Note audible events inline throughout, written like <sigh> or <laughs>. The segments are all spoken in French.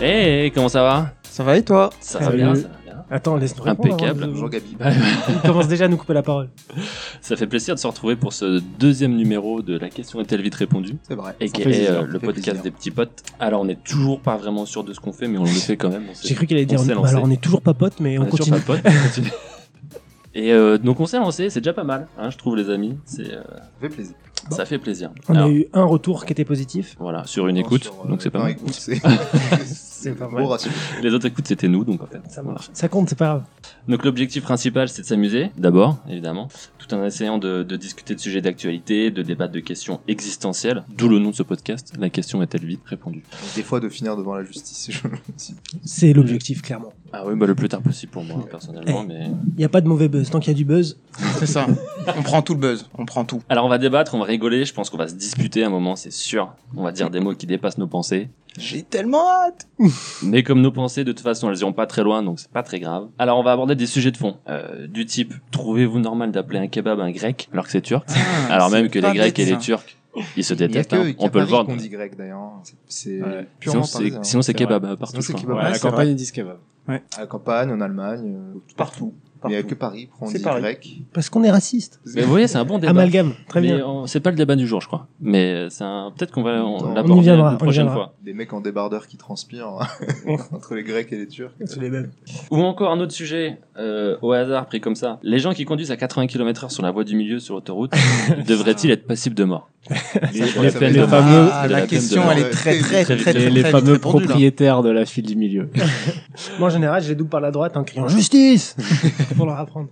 Hey, comment ça va Ça va et toi Ça va bien, ça va bien. Attends, laisse-nous répondre. Impeccable. avant de- Bonjour Gabi. Bah, Il commence déjà à nous couper la parole. <laughs> ça fait plaisir de se retrouver pour ce deuxième numéro de La question est-elle vite répondue C'est vrai. et Ça qui fait est plaisir, euh, ça le fait podcast plaisir. des petits potes. Alors, on n'est toujours pas vraiment sûr de ce qu'on fait, mais on le fait quand même. on J'ai cru qu'il allait dire. on s'est bah lancé. alors, on est toujours pas potes, mais On on, est toujours continue. pas potes, mais on continue. <laughs> Et euh, donc on s'est lancé, c'est déjà pas mal, hein, je trouve les amis, c'est euh, Ça fait plaisir. ça fait plaisir. On Alors, a eu un retour qui était positif. Voilà, sur une écoute, Sur, euh, donc c'est pas mal. écoute, c'est <laughs> C'est pas mal. Les autres écoutes c'était nous, donc en fait. Ça voilà. marche. Ça compte, c'est pas grave. Donc l'objectif principal, c'est de s'amuser, d'abord, évidemment, tout en essayant de, de discuter de sujets d'actualité, de débattre de questions existentielles, d'où le nom de ce podcast, la question est-elle vite répondue. Des fois de finir devant la justice. je. C'est l'objectif, clairement. Ah oui, bah le plus tard possible pour moi, personnellement, mais... Il n'y a pas de mauvais buzz. Tant qu'il y a du buzz, C'est ça. On prend tout le buzz. On prend tout. Alors on va débattre, on va rigoler, je pense qu'on va se disputer un moment, c'est sûr. On va dire des mots qui dépassent nos pensées. J'ai tellement hâte. <laughs> Mais comme nos pensées, de toute façon, elles iront pas très loin, donc c'est pas très grave. Alors on va aborder des sujets de fond, euh, du type, trouvez-vous normal d'appeler un kebab un grec alors que c'est turc Ah, <laughs> Alors même que les Grecs et les. Turcs, ils se Il y a détestent, que, hein. on peut le voir. qu'on dit grec d'ailleurs. C'est- Ouais. purement Sinon c'est, kebab vrai. euh, partout. Sinon, c'est je crois. kebab. Ouais, Ouais, à la campagne, ils disent kebab. À la campagne, en Allemagne, euh, Partout. Il n'y a que Paris, C'est dit Paris. grec. parce qu'on est raciste. Mais vous voyez, c'est un bon débat. Amalgame. Très Mais bien. on- c'est pas le débat du jour, je crois. Mais c'est un, peut-être qu'on va on, On y l'aborder viendra, on y prochaine viendra. fois. Des mecs en débardeur qui transpirent <laughs> entre les Grecs et les Turcs. C'est les mêmes. Ou encore un autre sujet, euh, au hasard pris comme ça. Les gens qui conduisent à 80 km heure sur la voie du milieu sur l'autoroute, <laughs> devraient-ils être passibles de mort Les, <laughs> Ouais, les- ça va les être- fameux, Ah, de la la peine question, de elle est très, très, Très très, les, très les vite fameux répondue, là. propriétaires de la file du milieu. Moi, en général, je les double par la droite en criant justice pour leur apprendre.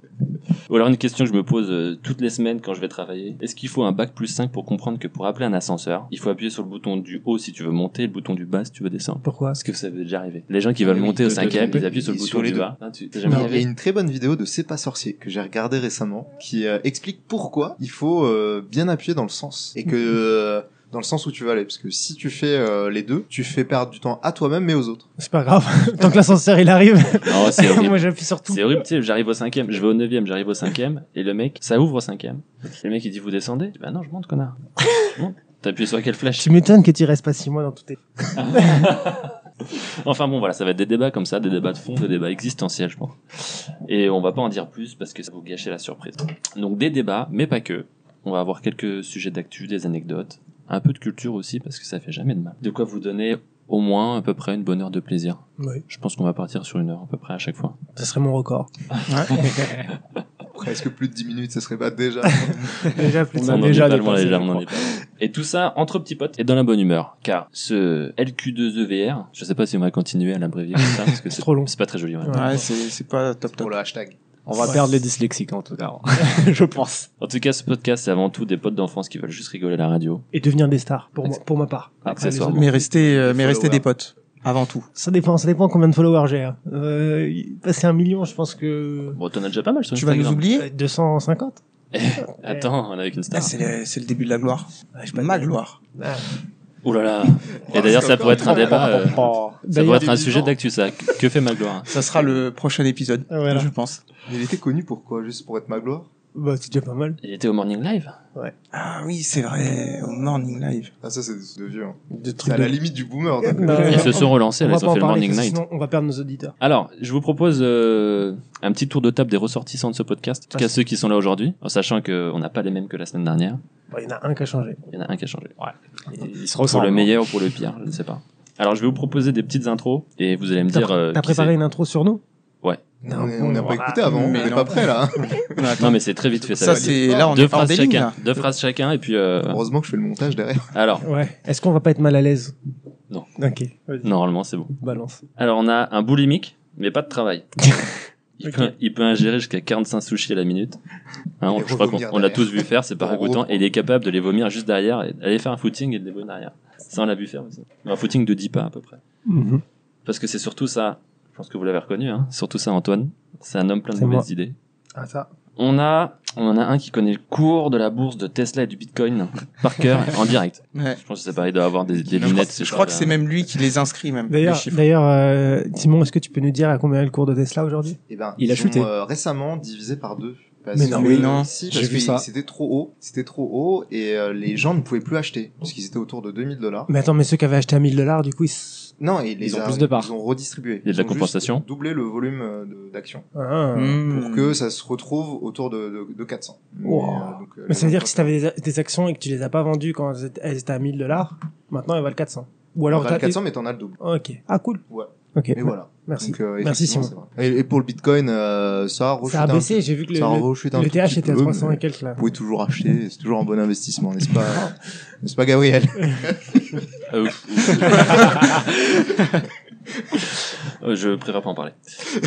Ou alors une question que je me pose euh, toutes les semaines quand je vais travailler. Est-ce qu'il faut un bac plus 5 pour comprendre que pour appeler un ascenseur, il faut appuyer sur le bouton du haut si tu veux monter et le bouton du bas si tu veux descendre? Pourquoi? Est-ce que ça veut déjà arriver Les gens qui veulent Oui, monter au cinquième, ils appuient sur le sur bouton les du deux. bas. Hein, Il y a une très bonne vidéo de C'est pas sorcier que j'ai regardé récemment qui euh, explique pourquoi il faut euh, bien appuyer dans le sens et que euh, <laughs> dans le sens où tu vas aller parce que si tu fais euh, les deux, tu fais perdre du temps à toi-même mais aux autres. C'est pas grave. <laughs> Tant que l'ascenseur il arrive, Non, c'est <laughs> horrible. moi j'appuie sur tout. C'est horrible, tu sais, j'arrive au cinquième, je vais au neuvième, j'arrive au cinquième, et le mec, ça ouvre au cinquième. Et le mec, il dit, vous descendez? Bah non, je monte, connard. <laughs> Bon, T'as appuyé sur quelle flèche? Tu m'étonnes que tu restes pas six mois dans tout tes... Enfin bon, voilà, ça va être des débats comme ça, des débats de fond, des débats existentiels, je pense. Et on va pas en dire plus parce que ça va vous gâcher la surprise. Donc des débats, mais pas que. On va avoir quelques sujets d'actu, des anecdotes, un peu de culture aussi parce que ça fait jamais de mal. De quoi vous donner au moins à peu près une bonne heure de plaisir. Oui. Je pense qu'on va partir sur une heure à peu près à chaque fois. Ça serait mon record. <laughs> Presque plus de 10 minutes, ça serait pas déjà. <laughs> Déjà plus de On ça. a en déjà on en. Et tout ça entre petits potes et dans la bonne humeur. Car ce LQ2EVR, je sais pas si on va continuer à l'abrévier comme ça parce que <laughs> c'est trop long. C'est pas très joli. ouais. Ouais. C'est, pas top Pour top. le hashtag. On va Ouais. perdre les dyslexiques en tout cas. <laughs> je pense. En tout cas, ce podcast, c'est avant tout des potes d'enfance qui veulent juste rigoler à la radio. Et devenir des stars, pour, moi, pour ma part. Après, Mais rester, euh, mais rester des potes. Avant tout. Ça dépend, ça dépend combien de followers j'ai. hein. Euh, passer un million, je pense que... Bon, t'en as déjà pas mal sur Tu vas nous oublier Euh, <laughs> 250 Attends, on est avec une Ah, star. c'est, le, c'est le début de la gloire. Ouais, pas Ma gloire. Ah. Ouh là là. <laughs> Et d'ailleurs, ça pourrait être un débat. euh, Oh. ça D'ailleurs, pourrait être un sujet d'actu, ça. Que fait Magloire Ça sera le prochain épisode, Ah, voilà. je pense. Il était connu pour quoi Juste pour être ma gloire Bah, c'est déjà pas mal. Il était au Morning Live. Ah oui, c'est vrai. Au Morning Live. Ah ça c'est de, vieux. hein. De C'est trucs à de- la limite du boomer. donc. Ils se sont relancés, on là, va ils pas ont en fait le parler, Morning parce que Night. sinon on va perdre nos auditeurs. Alors, je vous propose euh, un petit tour de table des ressortissants de ce podcast. En tout cas, ceux qui sont là aujourd'hui, en sachant qu'on n'a pas les mêmes que la semaine dernière. Bon, Il y en a un qui a changé. Il y en a un qui a changé. Ils se Pour le meilleur ou pour le pire, je ne sais pas. Alors, je vais vous proposer des petites intros et vous allez me T'as dire. euh, t'as qui préparé c'est. une intro sur nous? Ouais. on n'a pas écouté avant, mais on est non. pas prêt là. <laughs> Non, mais c'est très vite fait. Ça, c'est, là, on deux est phrases chacun. là. Deux phrases chacun et puis. euh, Heureusement que je fais le montage derrière. Alors, Ouais. Est-ce qu'on va pas être mal à l'aise? Non. Ok. Normalement, c'est bon. Balance. Alors, on a un boulimique, mais pas de travail. <laughs> Il, peut, il peut ingérer jusqu'à 45 sushis à la minute. Hein, on- je crois qu'on l'a tous vu faire, c'est pas reprendre. Et il est capable de les vomir juste derrière et d'aller faire un footing et de les vomir derrière. Ça, on l'a vu faire aussi. Un footing de 10 pas à peu près. Mhm. Parce que c'est surtout ça, pense que vous l'avez reconnu, hein, surtout ça, Antoine. C'est un homme plein de mauvaises moi. idées. Ah, ça. On a, on en a un qui connaît le cours de la bourse de Tesla et du Bitcoin par cœur <laughs> en direct. Ouais. Je pense que c'est pareil, il doit avoir des, des Je lunettes. crois, je crois que c'est même lui qui les inscrit, même. D'ailleurs, euh, Simon, est-ce que tu peux nous dire à combien est le cours de Tesla aujourd'hui? Eh ben, Il a chuté. euh, récemment divisé par deux Parce Mais non. que- Mais non. Si, J'ai parce vu que ça. c'était trop haut. C'était trop haut et euh, les gens ne pouvaient plus acheter parce qu'ils étaient autour de 2000 dollars. Mais attends, mais ceux qui avaient acheté à 1000 dollars, du coup, ils... Non, et les Ils ont a- plus de parts. Ils ont redistribué. Il y a de la Ils compensation. Doublé le volume euh, d'actions Ah. Pour que ça se retrouve autour de, de, de 400. Mais, Wow. euh, donc, Mais ça veut dire que si t'avais des, des actions et que tu les as pas vendues quand elles étaient- elles étaient à 1000 dollars, maintenant elles valent 400. Ou alors Enfin, le t'as- 400, mais t'en as le double. Ok. Ah, cool. Ouais. Ok. Mais voilà. <laughs> Merci. Donc, euh, Merci, Simon. Et, et pour le Bitcoin, euh, ça a rechute Ça a un baissé, j'ai vu que le, ça a le, le TH était à peu, 300 mais et quelques là. Vous pouvez toujours acheter, c'est toujours un bon investissement, n'est-ce pas <laughs> N'est-ce pas, Gabriel? Ah, <laughs> Je préfère pas en parler.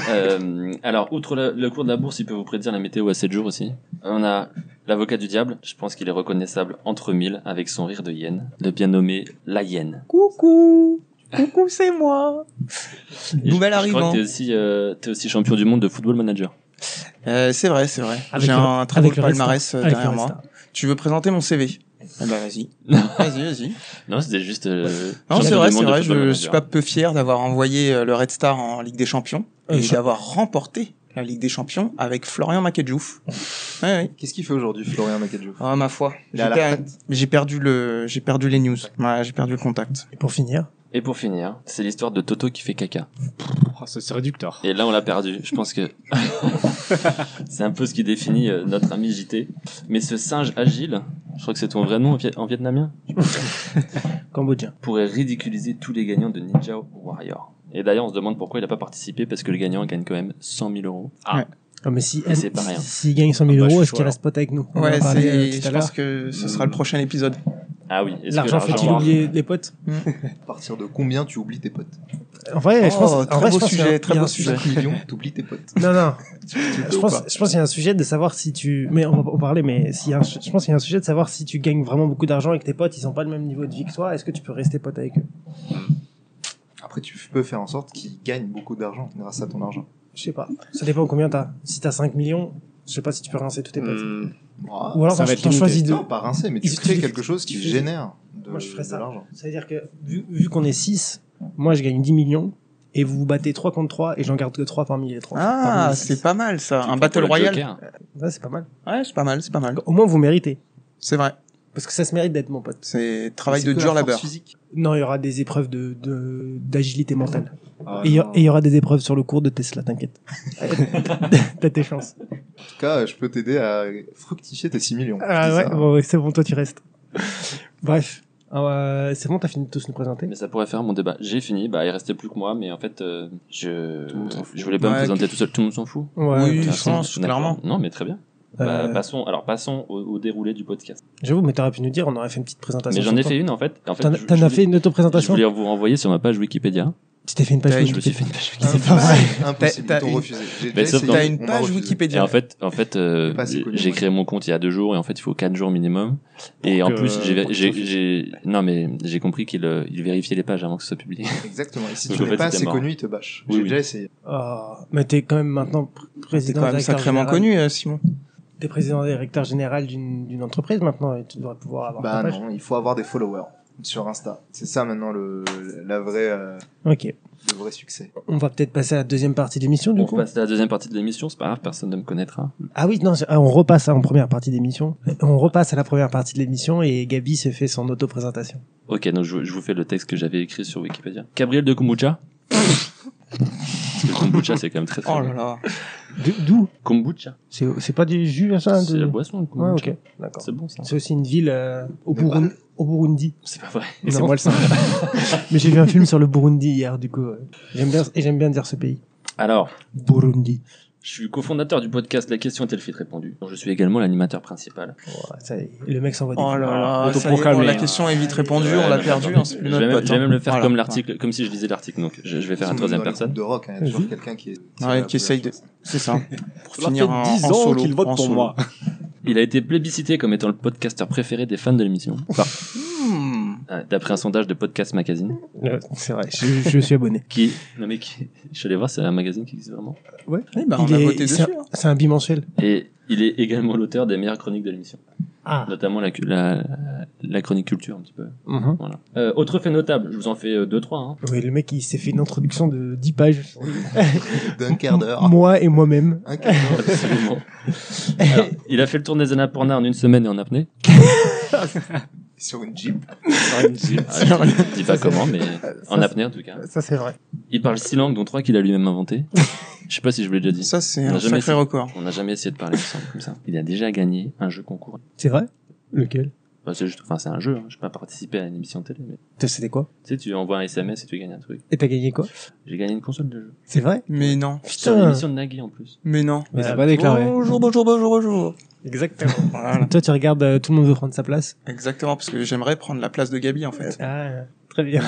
Euh, alors, outre le, le cours de la bourse, il peut vous prédire la météo à 7 jours aussi. On a l'avocat du diable. Je pense qu'il est reconnaissable entre mille avec son rire de hyène. Le bien nommé La Hyène. Coucou Coucou, c'est moi Et Nouvelle je, je crois arrivant. que t'es aussi, euh, t'es aussi champion du monde de football manager. Euh, c'est vrai, c'est vrai. Avec J'ai le- un très beau avec le Red palmarès euh, Avec derrière le moi. Tu veux présenter mon CV Eh ben vas-y. <laughs> Vas-y, vas-y. Non, c'était juste. euh, Non, c'est vrai, c'est vrai. Je suis pas peu fier d'avoir envoyé euh, le Red Star en Ligue des Champions Euh, et d'avoir remporté la Ligue des Champions avec Florian Makedjouf. Ouais, ouais. Qu'est-ce qu'il fait aujourd'hui, Florian Macadjo Ah, ma foi. J'ai perdu le, j'ai perdu les news. Ouais, j'ai perdu le contact. Et pour finir, Et pour finir, c'est l'histoire de Toto qui fait caca. Oh, ça, c'est réducteur. Et là, on l'a perdu. Je pense que <laughs> <laughs> c'est un peu ce qui définit euh, notre ami JT. Mais ce singe agile, je crois que c'est ton vrai nom en, viet- en vietnamien, <laughs> Cambodgien. pourrait ridiculiser tous les gagnants de Ninja Warrior. Et d'ailleurs, on se demande pourquoi il n'a pas participé, parce que le gagnant gagne quand même 100 000 euros. Ah, mais si, Et c'est pas rien. s'il gagne 100 000 Ah bah, je euros, est-ce qu'il reste pote avec nous? On Ouais, parlé, euh, c'est, tout à je pense que ce sera le prochain épisode. Ah oui, L'argent fait-il oublier les potes À partir de combien tu oublies tes potes En vrai, je pense, Oh, en très vrai, beau je pense qu'il y a- sujet, très beau un- sujet. 5 millions, t'oublies tes potes. Non, non. <laughs> Je pense, je pense qu'il y a un sujet de savoir si tu, mais on va en parler, mais s'il y a un- je pense qu'il y a un sujet de savoir si tu gagnes vraiment beaucoup d'argent et que tes potes, ils ont pas le même niveau de vie que toi, est-ce que tu peux rester pote avec eux? Après, tu peux faire en sorte qu'ils gagnent beaucoup d'argent grâce à ton argent. Je sais pas. Ça dépend combien t'as. Si t'as 5 millions, je sais pas si tu peux rincer tous tes potes. Hmm. Ah, Ou alors ça va être choisis deux. Non, pas rincer, mais tu crées tu- quelque chose qui génère de, Moi, je ferais de ça. l'argent. C'est-à-dire que, vu, vu qu'on est 6, moi, je gagne 10 millions, et vous vous battez 3 contre 3, et j'en garde que 3 parmi les 3. Ah, c'est pas mal ça. Tu Un battle royal. Joker. Ouais, c'est pas mal. Ouais, c'est pas mal, c'est pas mal. Au moins, vous méritez. C'est vrai. Parce que ça se mérite d'être mon pote. C'est travail de dur labeur. physique. Non, il y aura des épreuves de, de, d'agilité mentale. Ah, Et il y, aura des épreuves sur le cours de Tesla, t'inquiète. <laughs> T'as tes chances. En tout cas, je peux t'aider à fructifier tes 6 millions. Je Ah ouais, bon, ouais, c'est bon, toi tu restes. Bref. Euh, c'est bon, t'as fini de tous nous présenter? Mais ça pourrait faire mon débat. J'ai fini, bah il restait plus que moi, mais en fait, euh, je je voulais pas me présenter tout seul. Tout le monde s'en fout? Ouais. Oui, je pense, clairement. Non, mais très bien. Bah, Euh, passons, alors passons au, au déroulé du podcast. J'avoue, mais t'aurais pu nous dire, on aurait fait une petite présentation. Mais j'en ai fait une en fait. En fait T'en je- je as fait une Je auto-présentation voulais vous renvoyer sur ma page Wikipédia. Tu t'es fait une page Ouais, <laughs> Je me Wikipédia. suis fait une page Wikipédia. pas vrai. Impossible, T'as- t'as refusé. T'as une page refusé. Et Wikipédia. en fait, en fait, euh, j'ai créé mon compte il y a deux jours et en fait il faut quatre jours minimum. Et en plus j'ai, non mais j'ai compris qu'il euh, il vérifiait les pages avant que ce soit publié. <laughs> Exactement. Et si Donc, tu fait, pas mort. connu, ils te bâchent. Oui, J'ai oui. déjà essayé. Ah, mais t'es quand même maintenant pr- C'est président quand même sacrément général. connu, euh, Simon. T'es président directeur général d'une d'une entreprise maintenant et tu devrais pouvoir avoir Bah non, il faut avoir des followers sur Insta. C'est ça maintenant le, la vraie, euh, Ok. le vrai succès. On va peut-être passer à la deuxième partie de l'émission du On coup. passe à la deuxième partie de l'émission, c'est pas grave, personne ne me connaîtra. Ah oui, non, ah, on repasse en première partie d'émission. On repasse à la première partie de l'émission et Gabi se fait son auto-présentation. Ok, donc je, je vous fais le texte que j'avais écrit sur Wikipédia. Gabriel de Kombucha. Parce que le kombucha c'est quand même très très Oh là là. D'où Kombucha. C'est c'est pas du jus, ça C'est de... la boisson le Ouais, kombucha. ok, d'accord. C'est bon ça. C'est aussi une ville euh, au, Burun- au Burundi. C'est pas vrai. Et c'est Non. moi le singe. <laughs> Mais j'ai vu un film sur le Burundi hier, du coup. euh, J'aime bien, et j'aime bien dire ce pays. Alors, Burundi. Je suis cofondateur du podcast La question est-elle vite répondue. Je suis également l'animateur principal. Ouais, ça y est, le mec s'envoie des Oh là là. Auto ça y est, proclamé, bon, la question est vite répondue, Ouais, on l'a non, perdu, attends. hein, je vais, même, je vais hein. même le faire Voilà. comme l'article, comme si je lisais l'article. Donc, je, je vais faire sont troisième personne. de rock, hein, il y a Vas-y. toujours quelqu'un qui est. Ouais, qui essaye de. C'est ça. Pour Ça fait finir en, 10 en ans qu'il vote pour moi. Il a été plébiscité comme étant le podcasteur préféré des fans de l'émission. Euh, D'après un sondage de Podcast Magazine. Ouais, C'est vrai, je, je suis abonné. Qui, non mais qui, je suis allé voir, c'est un magazine qui existe vraiment. Ouais. Ben, on Il a est- voté c'est dessus. un- hein. C'est un bimensuel. Et il est également l'auteur des meilleures chroniques de l'émission. Ah. Notamment la, la, la chronique culture un petit peu. Mhm. Voilà. Euh, autre fait notable, je vous en fais euh, deux trois. Hein. Oui, le mec, il s'est fait une introduction de 10 pages. <laughs> D'un quart d'heure. Moi et moi-même. Un quart d'heure. Absolument. Alors, il a fait le tour des Annapurna en une semaine et en apnée. <laughs> Sur une Jeep. Ah, je dis pas comment, mais en apnée en tout cas. Ça, c'est vrai. Il parle six langues, dont trois qu'il a lui-même inventé. Je sais pas si je vous l'ai déjà dit. Ça, c'est un sacré essayé. record. On n'a jamais essayé de parler ensemble comme ça. Il a déjà gagné un jeu concours. C'est vrai? Lequel? Enfin, c'est juste, enfin, c'est un jeu. Hein. Je n'ai pas participé à une émission télé, mais C'était quoi? Tu sais, tu envoies un SMS et tu gagnes un truc. Et t'as gagné quoi? J'ai gagné une console de jeu. C'est vrai? Mais non. Sur l'émission de Nagui en plus. Mais non. Mais t'as pas déclaré. Bonjour, bonjour, bonjour, bonjour. Exactement. <laughs> Voilà. Toi, tu regardes, euh, tout le monde veut prendre sa place. Exactement, parce que j'aimerais prendre la place de Gabi, en fait. Ah, très bien.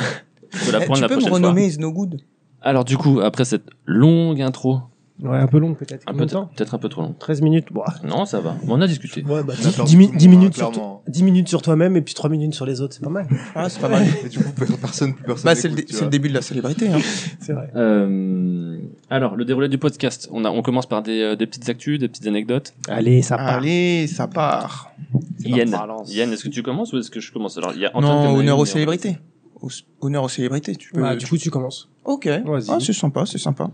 Je peux la Eh, prendre tu la peux me prochaine renommer Is No Good. Alors du coup, après cette longue intro, Ouais, un peu long peut-être. un peu de temps peut-être un peu trop long. 13 minutes. Bon, Non, ça va. On a discuté. ouais, bah, On a 10, perdu tout le monde, minutes, hein, sur toi- clairement. 10 minutes sur toi-même et puis 3 minutes sur les autres, c'est pas mal. <laughs> Ah, c'est pas mal. Et du coup, personne, plus personne. Bah, c'est le, début de la célébrité. Hein. <laughs> C'est vrai. Euh, alors, le déroulé du podcast. On, a, on commence par des, euh, des petites actus, des petites anecdotes. Allez, ça part. Allez, ça part. Yann. Yann est-ce que tu commences ou est-ce que je commence? Alors, il y a Antoine Non, honneur aux célébrités. Honneur aux célébrités, tu peux. Bah, tu du coup, tu commences. Ok. Vas-y. Ah, c'est sympa, c'est sympa.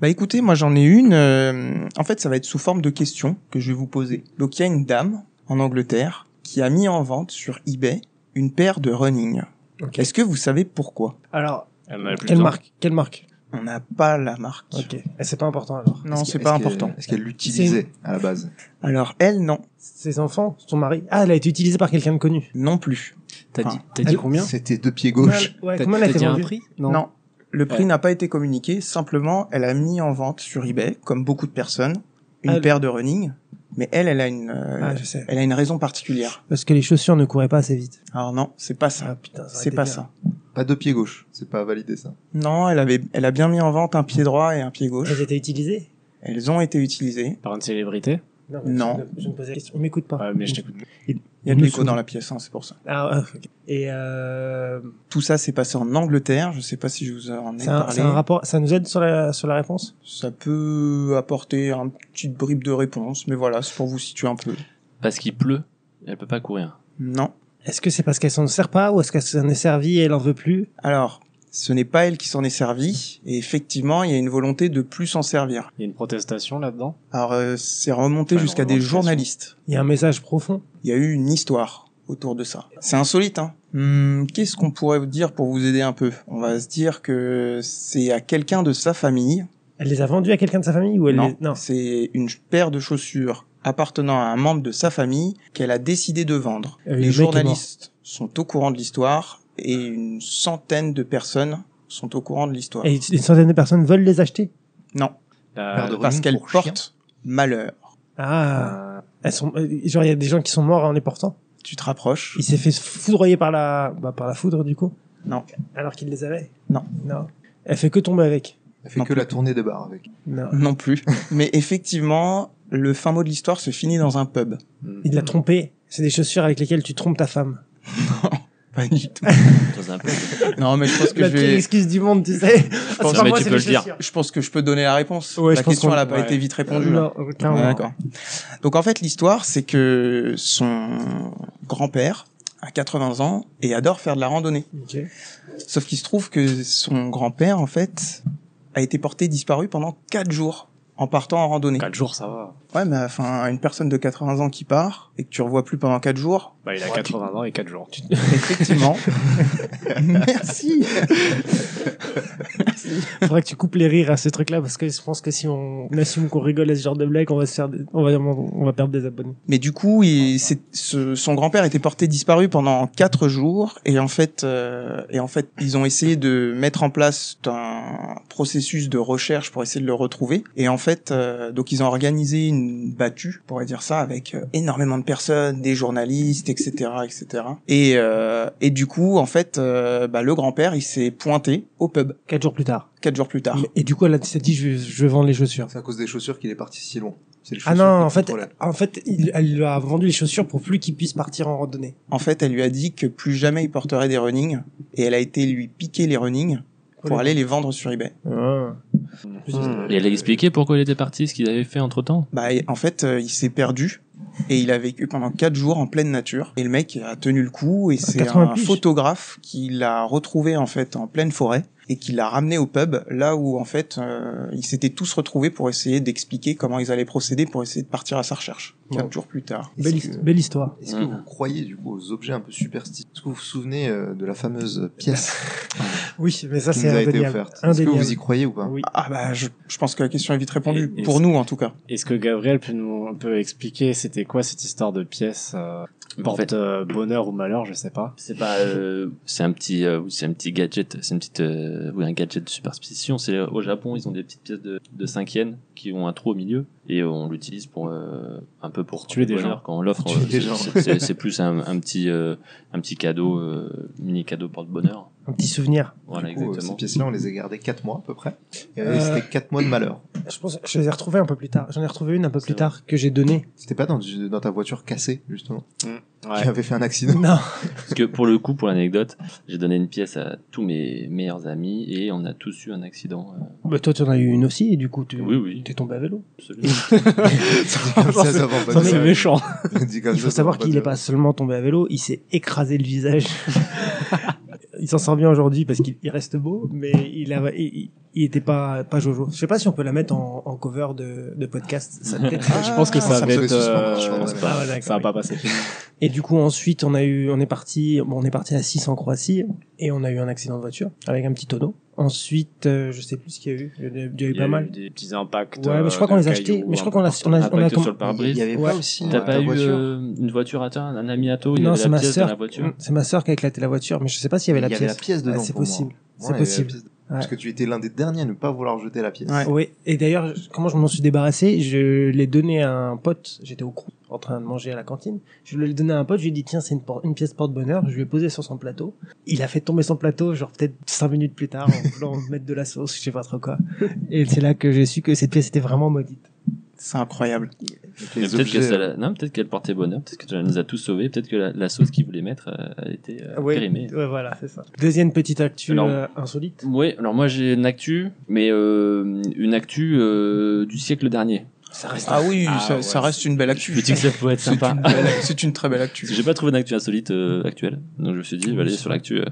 Bah écoutez, moi j'en ai une. euh, en fait, ça va être sous forme de questions que je vais vous poser. Donc il y a une dame en Angleterre qui a mis en vente sur eBay une paire de running. Ok. Est-ce que vous savez pourquoi? Alors, Elle en a plus quelle marque? Quelle marque? On n'a pas la marque. Ok. Et c'est pas important alors. Non, c'est pas important. Est-ce qu'elle l'utilisait à la base? Alors elle, non, Ses enfants, son mari? Ah, elle a été utilisée par quelqu'un de connu. non plus. T'as dit, t'as dit combien C'était deux pieds gauche. Ouais, comment elle a été vendue prix Non. Le prix Ouais. n'a pas été communiqué. Simplement, elle a mis en vente sur eBay, comme beaucoup de personnes, une Ah, paire de running. Mais elle, elle a une, euh, Ah, je sais. elle a une raison particulière. Parce que les chaussures ne couraient pas assez vite. Alors non, c'est pas ça. Ah c'est pas bien. ça. Pas deux pieds gauche. C'est pas validé ça. Non, elle avait, elle a bien mis en vente un pied droit et un pied gauche. Elles étaient utilisées Elles ont été utilisées. Par une célébrité Non. Je, je me posais la question. Il m'écoute pas. Ouais, mais je t'écoute. Il y a de l'écho dans la pièce, hein, c'est pour ça. Ah. Et euh, Tout ça s'est passé en Angleterre. Je sais pas si je vous en ai un, parlé. c'est un rapport. Ça nous aide sur la sur la réponse? Ça peut apporter un petit bribe de réponse, mais voilà, c'est pour vous situer un peu. Parce qu'il pleut, elle peut pas courir. Non. Est-ce que c'est parce qu'elle s'en sert pas ou est-ce qu'elle s'en est servie et elle en veut plus? Alors, ce n'est pas elle qui s'en est servie, et effectivement, il y a une volonté de plus s'en servir. Il y a une protestation là-dedans? Alors, euh, c'est remonté Enfin, jusqu'à des journalistes. Il y a un message profond. Il y a eu une histoire autour de ça. C'est insolite, hein. Hmm, Qu'est-ce qu'on pourrait vous dire pour vous aider un peu? On va se dire que c'est à quelqu'un de sa famille. Elle les a vendus à quelqu'un de sa famille ou elle non, les... non. c'est une paire de chaussures appartenant à un membre de sa famille qu'elle a décidé de vendre. Euh, le Les journalistes sont au courant de l'histoire et une centaine de personnes sont au courant de l'histoire. Et une centaine de personnes veulent les acheter? Non, La- de parce qu'elles portent malheur. Ah. Elles sont. euh, Genre il y a des gens qui sont morts en les portant? Tu te rapproches. Il s'est fait foudroyer par la bah, par la foudre du coup? Non. Alors qu'il les avait? Non. Non. Elle fait que tomber avec? Elle fait Non que plus. la tournée des bars avec. Non. Non plus. <laughs> Mais effectivement, le fin mot de l'histoire se finit dans un pub. Il l'a trompé. C'est des chaussures avec lesquelles tu trompes ta femme. <laughs> Pas du tout. <laughs> Dans un peu. Non, mais je pense que la je vais. excuse du monde, tu sais. Non, c'est pas mais moi, tu c'est peux le dire. Je pense que je peux donner la réponse. Ouais, je la pense question, qu'on- elle a pas ouais. été vite répondue. Ouais. D'accord. Donc en fait, l'histoire, c'est que son grand-père a 80 ans et adore faire de la randonnée. Sauf qu'il se trouve que son grand-père, en fait, a été porté disparu pendant 4 jours en partant en randonnée. 4 jours, ça va. Ouais, mais enfin, une personne de 80 ans qui part et que tu revois plus pendant 4 jours, Bah, il a 80 ans et 4 jours. <laughs> effectivement. <laughs> <laughs> Merci. Faudrait que tu coupes les rires à ce truc-là parce que je pense que si on assume qu'on rigole à ce genre de blague, on va se faire, des- on va, on va perdre des abonnés. Mais du coup, il, c'est, ce- son grand-père était porté disparu pendant quatre jours et en fait, euh, et en fait, ils ont essayé de mettre en place un processus de recherche pour essayer de le retrouver. Et en fait, euh, donc ils ont organisé une battue, on pourrait dire ça, avec euh, énormément de personnes, des journalistes, etc., etc. Et euh, et du coup, en fait, euh, bah, le grand-père, il s'est pointé au pub Quatre jours plus tard. quatre jours plus tard. Et du coup, elle a- s'est dit, je vais, je vais vendre les chaussures. C'est à cause des chaussures qu'il est parti si loin. Ah non, en fait, en fait, il, elle lui a vendu les chaussures pour plus qu'il puisse partir en randonnée. En fait, elle lui a dit que plus jamais il porterait des running et elle a été lui piquer les running pour aller les vendre sur eBay. Ah. Et elle a expliqué pourquoi il était parti, ce qu'il avait fait entre temps. Bah, en fait, euh, il s'est perdu et il a vécu pendant quatre jours en pleine nature. Et le mec a tenu le coup et c'est 80 un photographe qui l'a retrouvé en fait en pleine forêt et qui l'a ramené au pub là où en fait euh, ils s'étaient tous retrouvés pour essayer d'expliquer comment ils allaient procéder pour essayer de partir à sa recherche. Quatre Wow. jours plus tard. Belle, que- hist- belle histoire. Est-ce que Mhm. vous croyez du coup aux objets un peu superstitieux? Est-ce que vous vous souvenez euh, de la fameuse pièce? <laughs> Oui, mais ça c'est nous a été indéniable. Est-ce que vous y croyez ou pas? Oui. Ah bah je, je pense que la question est vite répondue Et- pour nous en tout cas. Est-ce que Gabriel peut nous un peu expliquer c'était quoi cette histoire de pièce euh, En porte fait, euh, bonheur ou malheur, je sais pas. c'est pas, euh, c'est un petit, euh, c'est un petit gadget, c'est une petite, euh, oui, un gadget de superstition. C'est euh, au Japon, ils ont des petites pièces de, de 5 yens qui ont un trou au milieu et on l'utilise pour euh, un peu pour Tuer des bonheur gens. quand on l'offre. Euh, c'est- plus un, un petit, euh, un petit cadeau, euh, mini cadeau porte-bonheur. Un petit souvenir. Voilà, Du coup, euh, exactement. Ces pièces-là, on les a gardées 4 mois à peu près. Et Euh, c'était 4 mois de malheur. Je pense, je les ai retrouvés un peu plus tard. J'en ai retrouvé une un peu plus vrai. tard que j'ai donnée. C'était pas dans, ta voiture cassée, justement, Ouais. qui avait fait un accident Non. Parce que pour le coup, pour l'anecdote, j'ai donné une pièce à tous mes meilleurs amis et on a tous eu un accident. euh, Bah, toi, tu en as eu une aussi, et du coup, tu Oui, oui. t'es tombé à vélo. absolument. <laughs> C'est méchant. <laughs> Il faut savoir qu'il n'est pas seulement tombé à vélo, il s'est écrasé le visage. <laughs> il s'en sort bien aujourd'hui parce qu'il il reste beau, mais il a, il, il était pas, pas Jojo. Je sais pas si on peut la mettre en, en cover de, de podcast. Ça Ah, <laughs> je pense que ça ça va être. euh, je pense. pas- Ah ça va pas passer. Et du coup, ensuite, on a eu, on est parti, bon, on est parti à 6 en Croatie et on a eu un accident de voiture avec un petit tonneau. Ensuite, euh, je sais plus ce qu'il y a eu. Il y a eu, il y a eu Il y pas a mal. eu des petits impacts. Ouais, mais je crois euh, qu'on de les a achetés. Mais je crois qu'on a, on a, on a sur le pare-brise. Il y avait Ouais. pas aussi T'as euh, pas eu voiture euh, une voiture à toi, un ami à toi, il y Non, avait c'est ma la pièce sœur. de la voiture C'est ma sœur qui a éclaté la voiture, mais je sais pas s'il y avait Il la y avait pièce. la pièce dedans. C'est possible. C'est il possible. Parce que tu étais l'un des derniers à ne pas vouloir jeter la pièce. Ouais. Oui, et d'ailleurs, comment je m'en suis débarrassé Je l'ai donné à un pote, j'étais au crew, en train de manger à la cantine. Je l'ai donné à un pote, je lui ai dit, tiens, c'est une, une pièce porte-bonheur, je lui ai posé sur son plateau. Il a fait tomber son plateau, genre peut-être cinq minutes plus tard, en voulant <laughs> mettre de la sauce, je sais pas trop quoi. Et c'est là que j'ai su que cette pièce était vraiment maudite. C'est incroyable. Peut-être objets, que ça euh, l'a- non, peut-être qu'elle portait bonheur, peut-être que ça nous a tous sauvés, peut-être que la, la sauce qu'il voulait mettre euh, a été euh, périmée. ouais, voilà, c'est ça. Deuxième petite actu Alors- euh, insolite. Oui, alors moi j'ai une actu, mais euh, une actu euh, du siècle dernier. Ça reste Ah oui, Ah ça, ouais, ça reste une belle Je actu. me dis que ça pourrait être C'est sympa. c'est une très belle actu. <laughs> J'ai pas trouvé d'actu insolite euh, actuelle, donc je me suis dit, je vais aller sur l'actu euh,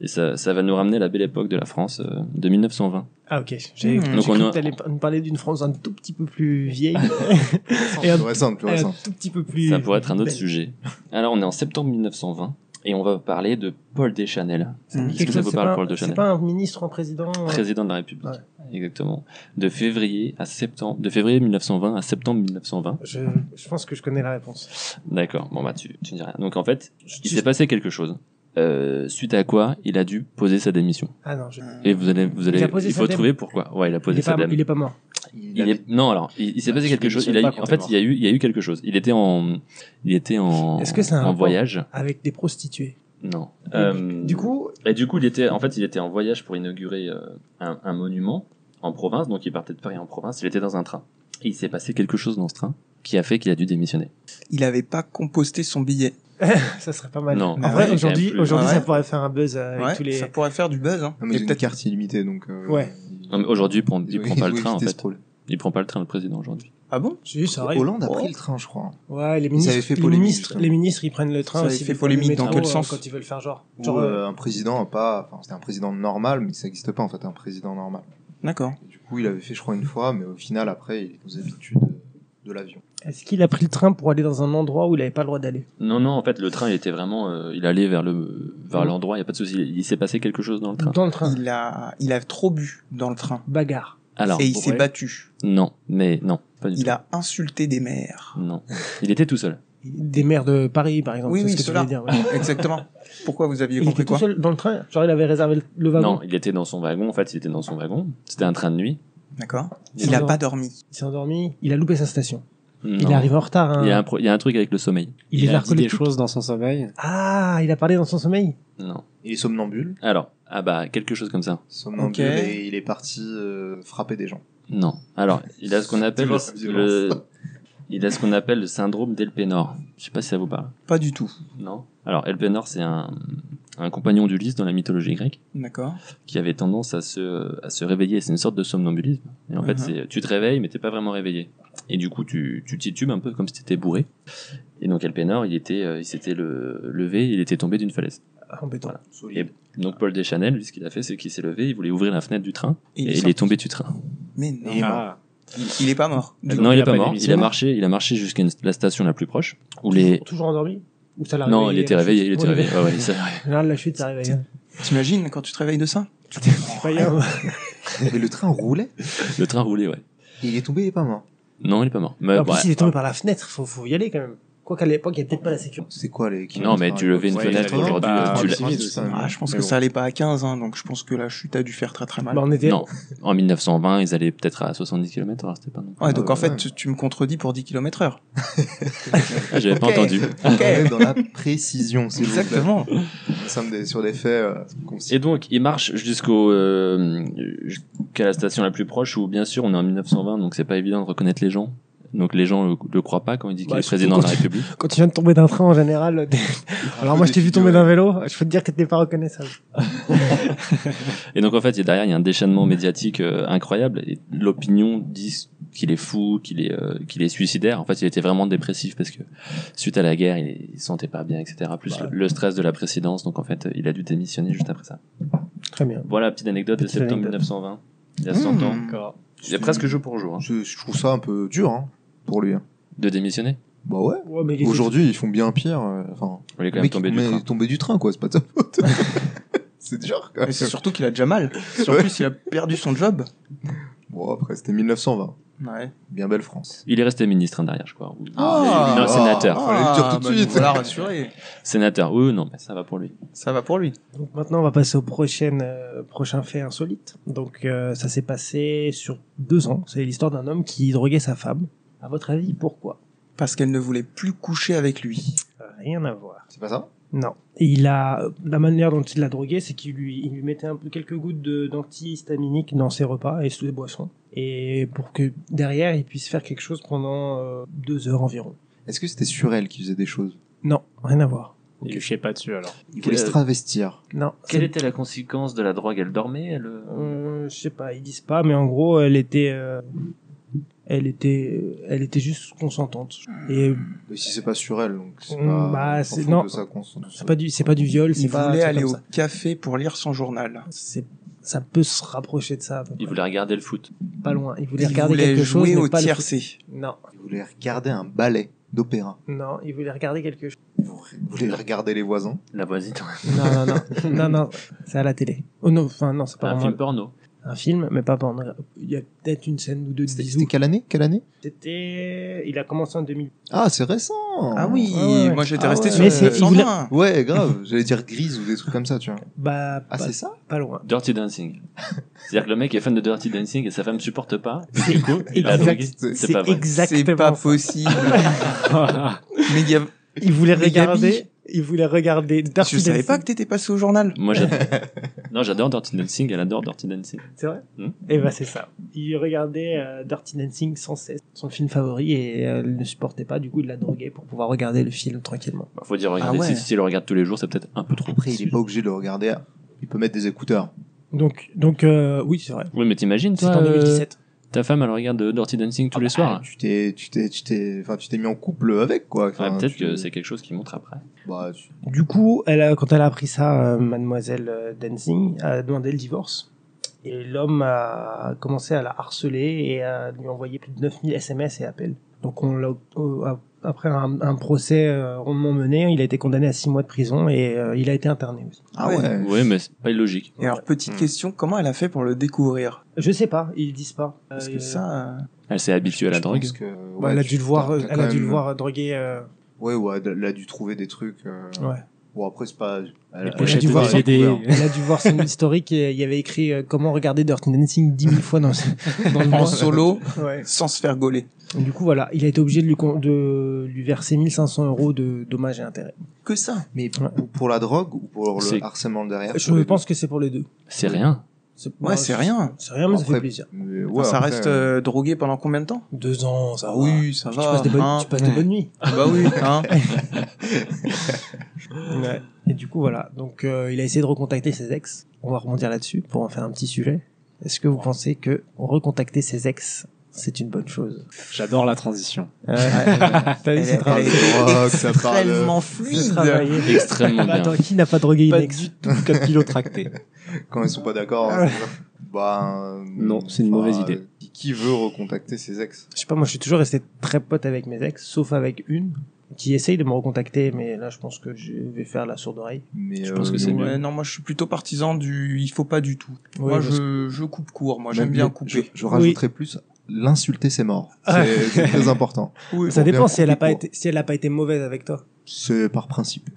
et ça, ça va nous ramener à la belle époque de la France euh, de 1920. Ah ok, j'ai Mmh. cru on que a- t'allais nous parler d'une France un tout petit peu plus vieille. Plus <laughs> Et un- récente, plus et un récente. tout petit peu plus... Ça pourrait être un autre belle. sujet. Alors on est en septembre 1920 et on va parler de Paul Deschanel. Mmh. Est-ce que ça vous C'est parle pas- Paul C'est Deschanel pas un ministre, un président euh, Président de la République. Ouais. Exactement. De février à septembre, de février 1920 à septembre 1920. je, je pense que je connais la réponse. D'accord. Bon bah tu, tu dis rien. Donc en fait, il s'est passé quelque chose. Euh, suite à quoi il a dû poser sa démission. Ah non, je... Et vous allez, vous allez, Il faut trouver pourquoi. Ouais, il a posé sa pas, dème. il est pas mort. Il, Il avait- est non alors il, il s'est passé Je quelque chose. Il a, en fait il y a eu il y a eu quelque chose. Il était en il était en Est-ce que c'est un voyage? Avec des prostituées? Non. Et Euh, Du coup, et du coup il était en fait il était en voyage pour inaugurer euh, un, un monument en province donc il partait de Paris en province. Il était dans un train. Et il s'est passé quelque chose dans ce train qui a fait qu'il a dû démissionner. Il avait pas composté son billet. <laughs> ça serait pas mal. Non. En Ah vrai, ouais, aujourd'hui, aujourd'hui, Ah ça pourrait faire un buzz euh, avec Ouais, tous les. Ça pourrait faire du buzz. Hein. Non, mais peut-être carte illimitée, donc. euh, Ouais. aujourd'hui il prend il pas le train en fait. Il prend pas le train le président aujourd'hui. Ah bon? Si, ça arrive. Hollande a Oh. pris le train, je crois. Ouais, les Ça ministres, avait fait les, ministres justement. les ministres, ils prennent le train Ça avait aussi. fait polémique dans quel euh, sens? Quand ils veulent faire genre. Ou genre euh, euh, un président, pas. Enfin, c'était un président normal, mais ça n'existe pas en fait, un président normal. D'accord. Du coup, il avait fait, je crois, une fois, mais au final, après, il est aux habitudes de, de l'avion. Est-ce qu'il a pris le train pour aller dans un endroit où il avait pas le droit d'aller? Non non en fait le train il était vraiment euh, il allait vers le vers Mhm. l'endroit il y a pas de souci. Il, il s'est passé quelque chose dans le train. Dans le train. Il a, il a trop bu dans le train. Bagarre. Alors et il s'est battu. non mais non pas du Il tout. a insulté des mères. Non il était tout seul. Des maires de Paris, par exemple. Oui, c'est oui, ce que tu ceux-là. voulais dire. ouais. <laughs> Exactement. Pourquoi vous aviez Il compris était tout quoi seul dans le train. Genre, il avait réservé le- le wagon. Non il était dans son wagon en fait il était dans son wagon. C'était un train de nuit. D'accord. Il Il a s'est pas dormi. Il s'est endormi. Il a loupé sa station. Il Non. est arrivé en retard. hein. Il y, a un pro- il y a un truc avec le sommeil. Il, Il, a a dit des choses dans son sommeil. Ah, il a parlé dans son sommeil. Non. Il est somnambule. Alors, ah bah, quelque chose comme ça. Somnambule et il est parti euh, frapper des gens. Non. Alors, il a ce qu'on <laughs> appelle le- <laughs> il a ce qu'on appelle le syndrome d'Elpenor. Je sais pas si ça vous parle. Pas du tout. Non. Alors, Elpenor, c'est un, un compagnon d'Ulysse dans la mythologie grecque, D'accord. qui avait tendance à se, à se réveiller. C'est une sorte de somnambulisme. Et en fait, Mhm. c'est, tu te réveilles, mais t'es pas vraiment réveillé. Et du coup, tu, tu titubes un peu comme si t'étais bourré. Et donc, Elpenor, il était, euh, il s'était le, levé, il était tombé d'une falaise. Ah, embêtant. Et donc, Paul Deschanel, lui, ce qu'il a fait, c'est qu'il s'est levé, il voulait ouvrir la fenêtre du train, Et et, il est il est sorti. tombé du train. Mais non. Et Ah. Il, il est pas mort. Donc, non, il il est a pas pas mort. Il a marché, il a marché jusqu'à la station la plus proche, où les, Toujours endormi Ou ça l'a non, il était réveillé, il était réveillé. Ouais, <laughs> la chute, ça réveille. T'imagines quand tu te réveilles de ça. <laughs> Mais le train roulait le train roulait, ouais. et il est tombé, il est pas mort. Non, il est pas mort. Mais, En plus, ouais. il est tombé par la fenêtre, faut, faut y aller quand même. Quoi qu'à l'époque, il n'y a peut-être pas la sécurité. C'est quoi les Non, mais tu levais une fenêtre avait aujourd'hui, pas- tu. Ah, je pense que ça allait pas à 15, hein, donc je pense que la chute a dû faire très très mal. Bah, on était. Non, en 1920, ils allaient peut-être à 70 km heure, c'était pas non. Ouais, donc en fait, ouais. tu, tu me contredis pour 10 km heure. <laughs> Ah, j'avais pas entendu. On est dans la précision, plaît. Exactement. Sommes des- sur des faits euh. Et donc, il marche jusqu'au euh, jusqu'à la station la plus proche où, bien sûr, on est en 1920, donc c'est pas évident de reconnaître les gens. Donc les gens le, le croient pas quand il dit qu'il Bah, est président de la République. <laughs> Quand tu viens de tomber d'un train en général, alors moi je t'ai vu tomber d'un vélo, je peux te dire que t'es pas reconnaissable. <laughs> Et donc en fait, derrière, il y a un déchaînement médiatique euh, incroyable. Et l'opinion dit qu'il est fou, qu'il est euh, qu'il est suicidaire. En fait, il était vraiment dépressif parce que suite à la guerre, il, il se sentait pas bien, etc. Plus Bah. le, le stress de la présidence. Donc en fait, il a dû démissionner juste après ça. Très bien. Voilà, petite anecdote de septembre anecdote. 1920. Il y a 100 Mmh. ans. D'accord. Il y a presque jour pour jour hein, Je, je trouve ça un peu dur hein, pour lui. hein. de démissionner. Bah ouais. Mais Aujourd'hui, ils font bien pire. euh, Enfin, Il est quand même tombé du train. tombé du train, quoi. C'est pas de sa faute. <laughs> c'est dur. Quand Mais même. c'est surtout qu'il a déjà mal. En Ouais. plus, il a perdu son job. Bon, après, c'était 1920. Ouais. Bien belle France. Il est resté ministre hein, derrière, je crois. Ou- Ah, non, ah, sénateur. Le dire tout de bah, nous suite. Voilà rassuré. Sénateur. Oui, non, mais ça va pour lui. Ça va pour lui. Donc maintenant, on va passer au prochain, euh, prochain fait insolite. Donc euh, ça s'est passé sur deux ans. C'est l'histoire d'un homme qui droguait sa femme. À votre avis, pourquoi? Parce qu'elle ne voulait plus coucher avec lui. Rien à voir. C'est pas ça? Non. Et il a la manière dont il l'a drogué, c'est qu'il lui, il lui mettait un peu quelques gouttes de d'antihistaminique dans ses repas et sous les boissons, et pour que derrière il puisse faire quelque chose pendant euh, deux heures environ. Est-ce que c'était sur elle qui faisait des choses? Non, rien à voir. Il lui chiait pas dessus alors. Il voulait se travestir. Non. Quelle était la conséquence de la drogue? Elle dormait elle... euh, Euh, je sais pas, ils disent pas, mais en gros, elle était, euh, elle était, elle était juste consentante. Et Mais si c'est pas sur elle, donc c'est Mm, pas. bah, c'est- non. de sa conscience. c'est pas du, c'est pas du viol, c'est Il pas. voulait aller comme au ça. café pour lire son journal. C'est, ça peut se rapprocher de ça. Il voulait regarder le foot. Pas loin. Il voulait Il regarder voulait quelque chose, mais le foot. tiercé. Non, Il voulait regarder un ballet d'opéra. non, il voulait regarder quelque chose. Il voulait regarder les voisins? La voisine. Non, non, non, non, non, c'est à la télé. Oh non, enfin non, c'est pas un film porno. Un film, mais pas porno. Il y a peut-être une scène ou deux de C'était bisous. c'était quelle année? Quelle année? C'était, il a commencé en 2000. Ah, c'est récent. Ah oui, ouais, ouais. moi j'étais Ah resté ouais. sur Mais c'est- il 120. Ouais, grave. <laughs> J'allais dire grise ou des trucs comme ça, tu vois. Bah, Ah, pas, c'est ça? pas loin. Dirty Dancing. C'est-à-dire que le mec est fan de Dirty Dancing et sa femme supporte pas. C'est Du coup, il a exact- drogué. c'est- C'est pas vrai. exactement. C'est pas possible. <laughs> Mais il y a- Il voulait Mais regarder, Gabi- il voulait regarder Dirty je savais Dancing. pas que t'étais passé au journal. Moi, j'adore. <laughs> non, j'adore Dirty Dancing. Elle adore Dirty Dancing. C'est vrai Hmm. Et bah c'est ça. Il regardait euh, Dirty Dancing sans cesse, son film favori, et euh, elle ne supportait pas. Du coup, il l'a drogué pour pouvoir regarder le film tranquillement. Bah, faut dire, regarder. Ah ouais. Si, si elle le regarde tous les jours, c'est peut-être un peu trop. Après, il est pas obligé de le regarder. Il peut mettre des écouteurs. Donc, donc euh, oui, c'est vrai. Oui, mais t'imagines, C'était toi, en euh, 2017. Ta femme, elle regarde Dirty Dancing tous les soirs. Tu t'es, tu t'es, tu t'es, enfin, tu t'es mis en couple avec, quoi. Peut-être tu- que c'est quelque chose qui montre après. Bah, tu- Du coup, elle a, quand elle a appris ça, euh, Mademoiselle euh, Dancing a demandé le divorce. Et l'homme a commencé à la harceler et à lui envoyer plus de 9000 SMS et appels. Donc on l'a, euh, après un, un procès euh, rondement mené, il a été condamné à 6 mois de prison et euh, il a été interné aussi. Ah Ouais. ouais. Oui, mais c'est pas illogique. Et alors, petite Hmm. question, comment elle a fait pour le découvrir? Je sais pas, ils disent pas. Parce Euh, que ça... euh, Elle s'est habituée à la drogue. bah, elle a dû le voir, elle a dû le voir droguer. euh, Ouais, ouais, elle a dû trouver des trucs. euh, Ouais. Bon, après, c'est pas. Elle, elle a dû voir son- les couverts. Elle a dû voir son historique et il y avait écrit euh, comment regarder Dirty Dancing 10 000 fois dans, <laughs> dans le en mois. solo, <laughs> Ouais. sans se faire gauler. Du coup, voilà, il a été obligé de lui, de lui verser 1500 euros de dommages et intérêts. Que ça Mais pour, pour la drogue ou pour le harcèlement derrière? Je pense que c'est pour les deux. C'est rien. C'est- Ouais, c'est rien. C'est rien, mais ça fait plaisir. mais Enfin, ouais, Ça après, reste euh, euh, drogué pendant combien de temps? Deux ans, ça va. Oui, ça Tu va. passes des bonnes, hein. tu passes des bonnes nuits. Ah Bah oui, <laughs> hein. Ouais. Et du coup, voilà. Donc, euh, il a essayé de recontacter ses ex. On va rebondir là-dessus pour en faire un petit sujet. Est-ce que vous pensez que recontacter ses ex, c'est une bonne chose? J'adore la transition. <laughs> T'as vu, c'est extrêmement fluide. Extrêmement bien. Attends, qui n'a pas drogué une Pas ex du tout capillotracté. <laughs> Quand ils sont pas d'accord. Ah. Bah, Non, c'est une mauvaise idée. Qui, qui veut recontacter ses ex? Je sais pas, moi, je suis toujours resté très pote avec mes ex, sauf avec une qui essaye de me recontacter, mais là, je pense que je vais faire la sourde oreille. Mais Je pense que c'est. Ouais, non, moi je suis plutôt partisan du il faut pas du tout. Ouais, moi je, je coupe court, moi j'aime bien couper. Je, je rajouterais plus l'insulter, c'est mort. Ah. C'est très important. <laughs> Oui, Ça dépend si elle a pas court. été, si elle a pas été mauvaise avec toi. C'est par principe.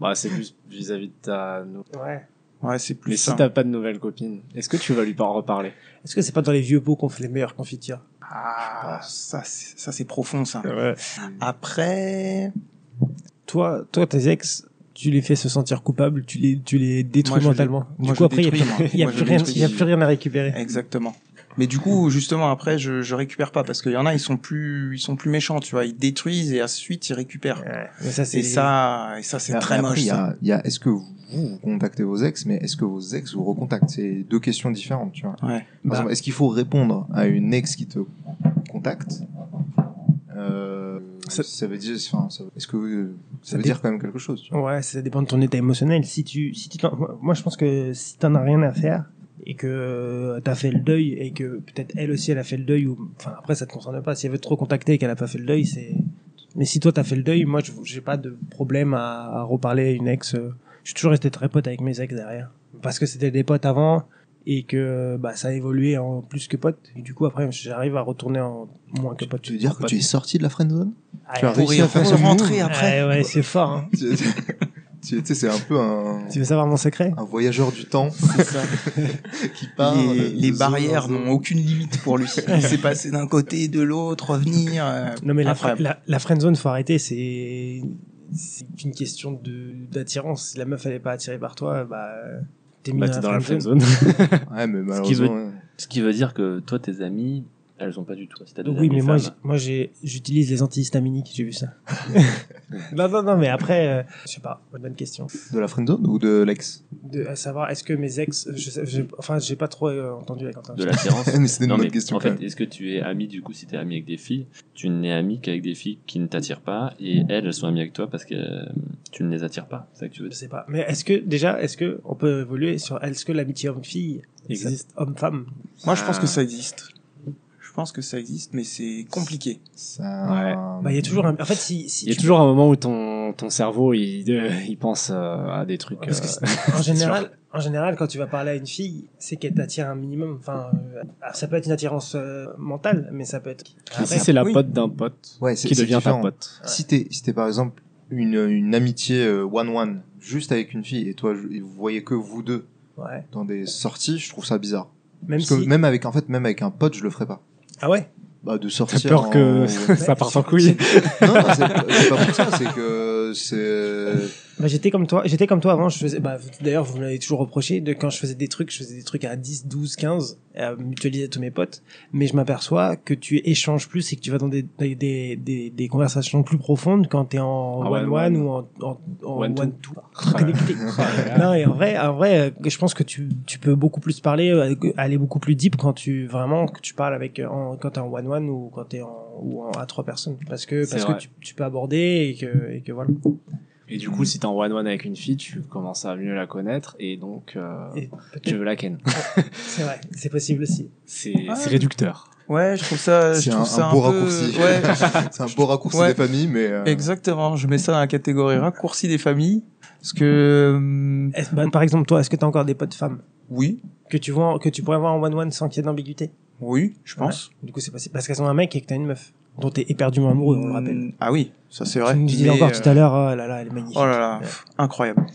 Bah, c'est plus vis-à-vis de ta. Ouais. Ouais, c'est plus Mais si t'as pas de nouvelle copine, est-ce que tu vas lui par reparler? Est-ce que c'est pas dans les vieux pots qu'on fait les meilleures confitures Ah, ça c'est ça c'est profond ça. Ouais. Après, Toi, toi, tes ex, tu les fais se sentir coupables, tu les, tu les détruis Moi, mentalement? les- du moi, coup, après, il y a plus- a plus rien, y a plus rien à récupérer. exactement. Mais du coup, justement après je je récupère pas parce qu'il y en a ils sont plus ils sont plus méchants, tu vois, ils détruisent et ensuite ils récupèrent. Mais ça, c'est Et ça et ça c'est très moche. Il y ça. a, il y a est-ce que vous, vous contactez vos ex, mais est-ce que vos ex vous recontactent? C'est deux questions différentes, tu vois. Ouais. Par Bah. exemple, est-ce qu'il faut répondre à une ex qui te contacte? Euh, Ça- ça... veut dire, enfin, ça- est-ce que euh, ça, Ça veut dé- dire quand même quelque chose tu vois? Ouais, ça dépend de ton état émotionnel. Si tu, si tu moi, je pense que si t'en as rien à faire et que t'as fait le deuil et que peut-être elle aussi elle a fait le deuil ou, enfin après ça te concerne pas. Si elle veut te recontacter et qu'elle a pas fait le deuil, c'est. Mais si toi t'as fait le deuil, moi je- j'ai pas de problème à, à reparler à une ex. euh. Je suis toujours resté très pote avec mes ex derrière parce que c'était des potes avant et que bah ça a évolué en plus que pote. Et du coup après j'arrive à retourner en moins que pote. Tu veux dire que Pote. tu es sorti de la friendzone Ah, tu as réussi à faire rentrer après. Ouais, ouais, c'est fort. Hein. <laughs> Tu sais, c'est un peu un, Tu veux savoir mon secret? un voyageur du temps C'est ça. <laughs> qui part. les, de barrières zone zone. n'ont aucune limite pour lui. <laughs> Il s'est passé d'un côté, de l'autre, revenir. euh, Non mais la, la, la friendzone faut arrêter, c'est c'est une question de d'attirance. Si la meuf elle est pas attirée par toi, bah t'es mis Bah, dans, t'es la dans la friendzone. friendzone. Ouais, mais Ce qui veut- malheureusement. ouais. Ce qui veut dire que toi, tes amis, elles ont pas du tout. Des Oui mais moi moi j'utilise les antihistaminiques, j'ai vu ça. <laughs> non non non mais après euh, je sais pas, bonne question. De la friendzone ou de l'ex? De à savoir est-ce que mes ex je sais, j'ai- enfin j'ai pas trop euh, entendu avec Quentin. de l'attirance. <laughs> Mais c'était une Non, bonne mais question. en fait, est-ce que tu es ami du coup si tu es ami avec des filles Tu n'es ami qu'avec des filles qui ne t'attirent pas et elles, elles sont amies avec toi parce que euh, tu ne les attires pas. C'est ça que tu veux Je sais pas. Mais est-ce que déjà est-ce que on peut évoluer sur est-ce que l'amitié homme-fille Existe. homme-femme? Moi, je pense Ah. que ça existe. Je pense que ça existe, mais c'est compliqué. Ça... Bah il y a toujours un en fait si si Il y a tu- toujours un moment où ton, ton cerveau, il, euh, il pense euh, à des trucs. Parce que euh, en <laughs> général, en général, quand tu vas parler à une fille, c'est qu'elle t'attire un minimum. Enfin, euh, ça peut être une attirance euh, mentale, mais ça peut être. mais si Après, c'est la oui. pote d'un pote Ouais, c'est qui devient ta différent. pote. Si t'es si t'es par exemple une, une amitié euh, one-one juste avec une fille et toi et vous voyez que vous deux ouais. dans des sorties, je trouve ça bizarre. Même Parce que même avec en fait même avec un pote, je le ferais pas. Ah ouais. Bah de sortir. peur en- que <laughs> ça parte en couille. non, non, c'est pas pour ça, c'est que c'est Bah, j'étais comme toi. J'étais comme toi avant. Je faisais. Bah, d'ailleurs, vous me l'avez toujours reproché. De quand je faisais des trucs, je faisais des trucs à 10, 12, 15, à mutualiser tous mes potes. Mais je m'aperçois que tu échanges plus et que tu vas dans des des des, des, des conversations plus profondes quand t'es en one one-one. ou en en, en One one, two. two. <laughs> Connecté. <laughs> non, et en vrai, en vrai, je pense que tu, tu peux beaucoup plus parler, euh, aller beaucoup plus deep quand tu vraiment que tu parles avec euh, en, quand t'es en one one ou quand t'es en ou en, à trois personnes, parce que parce que tu, tu peux aborder et que et que voilà. Et du coup, si t'es en one-one avec une fille, tu commences à mieux la connaître et donc euh, Et tu veux la ken. C'est vrai, c'est possible aussi. C'est Ouais. c'est réducteur. Ouais, je trouve ça, je c'est trouve un, ça un un, beau peu- raccourci. Ouais, <laughs> c'est un beau raccourci Ouais. des familles, mais euh, exactement. Je mets ça dans la catégorie raccourci des familles, parce que Est-ce- bah, par exemple, toi, est-ce que t'as encore des potes femmes oui, que tu vois que tu pourrais avoir en one one sans qu'il y ait d'ambiguïté? Oui, je pense. Du coup, c'est possible parce qu'elles ont un mec et que t'as une meuf dont t'es éperdument amoureux, on le rappelle. Hum, Ah oui, ça c'est vrai. Tu me disais encore euh, tout à l'heure, oh là là, elle est magnifique. Oh là là, Ouais. pff, incroyable.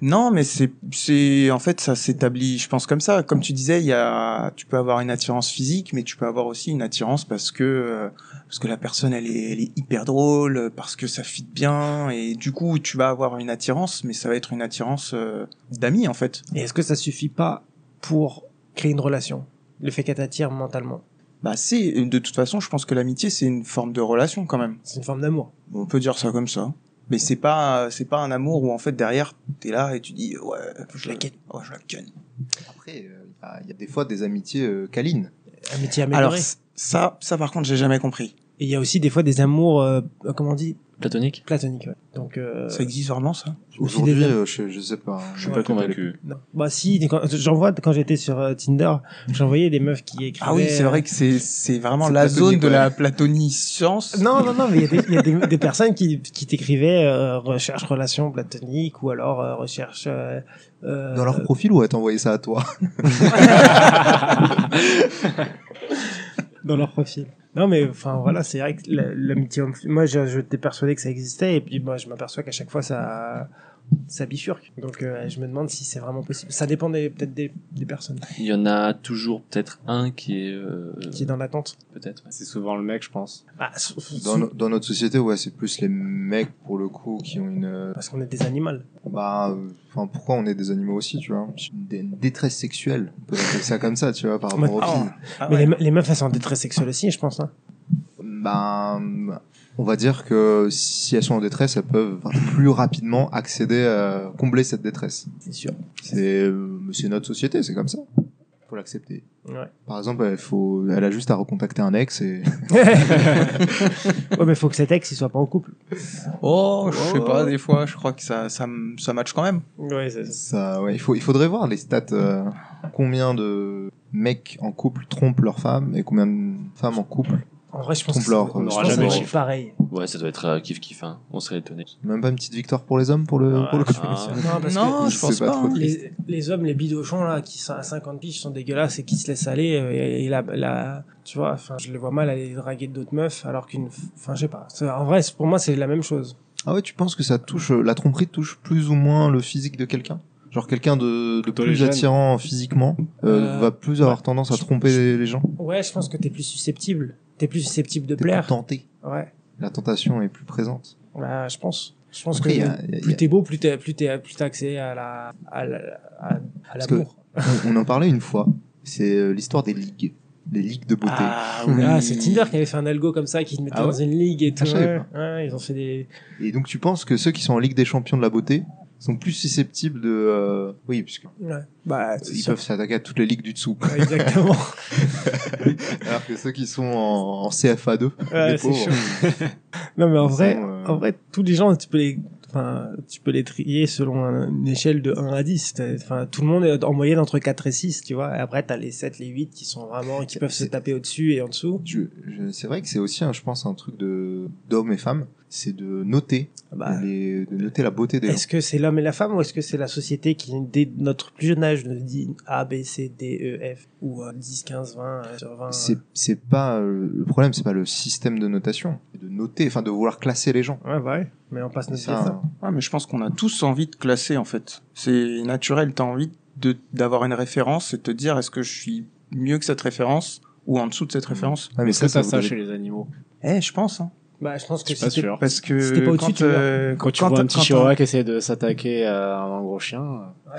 Non, mais c'est, c'est, en fait, ça s'établit, je pense comme ça. Comme tu disais, il y a, tu peux avoir une attirance physique, mais tu peux avoir aussi une attirance parce que, euh, parce que la personne, elle est, elle est hyper drôle, parce que ça fit bien, et du coup, tu vas avoir une attirance, mais ça va être une attirance euh, d'amis, en fait. Et est-ce que ça suffit pas pour créer une relation? Le fait qu'elle t'attire mentalement, Bah, c'est, de toute façon, je pense que l'amitié, c'est une forme de relation quand même. c'est une forme d'amour. On peut dire ça comme ça. Mais c'est pas, c'est pas un amour où en fait derrière t'es là et tu dis ouais, je la ken, ouais, je la ken. Après, euh, il y a- il y, a des fois des amitiés euh, câlines. Amitié Alors améliorée. c- ça, ça par contre j'ai jamais compris. Et il y a aussi des fois des amours, euh, euh, comment on dit, Platonique platoniques. Ouais. Donc, euh, Ça existe vraiment ça? Aujourd'hui, des- euh, je, je sais pas. Je suis Ouais, pas convaincu. Non. Bah si, quand- j'en vois quand j'étais sur euh, Tinder, j'envoyais des meufs qui écrivaient. Ah oui, c'est euh, vrai que c'est c'est vraiment la platonique, zone de ouais. la platoniscience. Non, non, non, mais il y a des, il y a des, <laughs> des personnes qui, qui t'écrivaient euh, recherche relation platonique ou alors euh, recherche. Dans leur profil ou à t'envoyer ça à toi? <laughs> Dans leur profil. Non, mais enfin voilà, c'est vrai que la- l'amitié homme. Moi, je- j'étais persuadé que ça existait et puis moi, je m'aperçois qu'à chaque fois, ça ça bifurque. Donc, euh, je me demande si c'est vraiment possible. Ça dépend des- peut-être des, des personnes Il y en a toujours peut-être un qui est euh, qui est dans l'attente. peut-être. ouais. C'est souvent le mec, je pense. Ah, sou- dans, no- dans notre société, ouais, c'est plus les mecs pour le coup qui ont une. euh, parce qu'on est des animaux. Bah, euh, enfin, pourquoi on est des animaux aussi, tu vois? Une, une détresse sexuelle, on peut appeler ça comme ça, tu vois, par rapport aux Ah, filles. ah mais ouais. les, me- les meufs, elles sont en détresse sexuelle aussi, je pense. Hein. Ben, on va dire que si elles sont en détresse, elles peuvent plus rapidement accéder à combler cette détresse. C'est sûr. C'est, euh, notre société, c'est comme ça. Faut l'accepter. Ouais. Par exemple, elle, faut, elle a juste à recontacter un ex et <laughs> ouais, mais faut que cet ex, il soit pas en couple. Oh, je sais Oh. pas, des fois, je crois que ça, ça, ça match quand même. Ouais, c'est ça, ouais, il faut, il faudrait voir les stats, euh, combien de mecs en couple trompent leur femme et combien de femmes en couple. En vrai, je pense que on je n'aura jamais chiffre. pareil. Ouais, ça doit être euh, kiff kiff. Hein. On serait étonné. Même pas une petite victoire pour les hommes pour le, pour le coup. Non, parce non, que je pense pas hein. les, les hommes, les bidochons, là, qui sont à 50 piges, sont dégueulasses et qui se laissent aller, euh, et, et la, la, tu vois, enfin, je les vois mal aller draguer d'autres meufs, alors qu'une, enfin, je sais pas. C'est- En vrai, c'est- pour moi, c'est la même chose. Ah ouais, tu penses que ça touche, la tromperie touche plus ou moins le physique de quelqu'un? Genre quelqu'un de, de plus attirant physiquement euh, Euh, va plus avoir tendance à je- tromper les, les gens? Ouais, je pense que t'es plus susceptible. T'es plus susceptible de plaire. plus tenté. Ouais. La tentation est plus présente. Bah, je pense. Je pense Après, que il y a- il y a- plus t'es beau, plus t'es, plus t'es, plus t'as accès à la, à la, à, à Parce que- l'amour. on, on en parlait une fois. C'est euh, l'histoire des ligues. Les ligues de beauté. Ah, Ah, c'est Tinder qui avait fait un algo comme ça, qui te mettait Ah ouais dans une ligue et tout. Ah. Ouais, ils ont fait des, Et donc tu penses que ceux qui sont en Ligue des champions de la beauté sont plus susceptibles de... euh, Oui, puisque ouais. Bah, ils peuvent s'attaquer à toutes les ligues du dessous. Ouais, exactement. <laughs> Alors que ceux qui sont en, en CFA2, Ouais, c'est chaud. Non, mais en ils vrai, sont, euh, en vrai, tous les gens, tu peux les, enfin, tu peux les trier selon un- une échelle de 1 à 10. T'as- Enfin, tout le monde est en moyenne entre 4 et 6, tu vois. Et après, t'as les 7, les 8 qui sont vraiment, qui peuvent se taper au-dessus et en dessous. je- je- c'est vrai que c'est aussi, un, je pense, un truc de d'hommes et femmes. C'est de noter, Bah, les, de noter la beauté des gens. est-ce que c'est l'homme et la femme ou est-ce que c'est la société qui, dès notre plus jeune âge, nous dit A, B, C, D, E, F ou euh, 10, 15, 20 euh, sur 20 C'est c'est pas euh, le problème, c'est pas le système de notation, c'est de noter, enfin de vouloir classer les gens. Ouais, bah ouais. Mais on passe notre vie à Ça, ça. euh, Ouais, mais je pense qu'on a tous envie de classer en fait. C'est naturel, t'as envie de d'avoir une référence et de te dire est-ce que je suis mieux que cette référence ou en dessous de cette référence? ah, mais Est-ce que ça, ça chez les animaux? Eh, je pense. Hein. Bah, je pense que sûr. Parce que pas au-dessus, quand, euh, Quand tu vois un petit chihuahua qui essaie de s'attaquer à un gros chien. euh,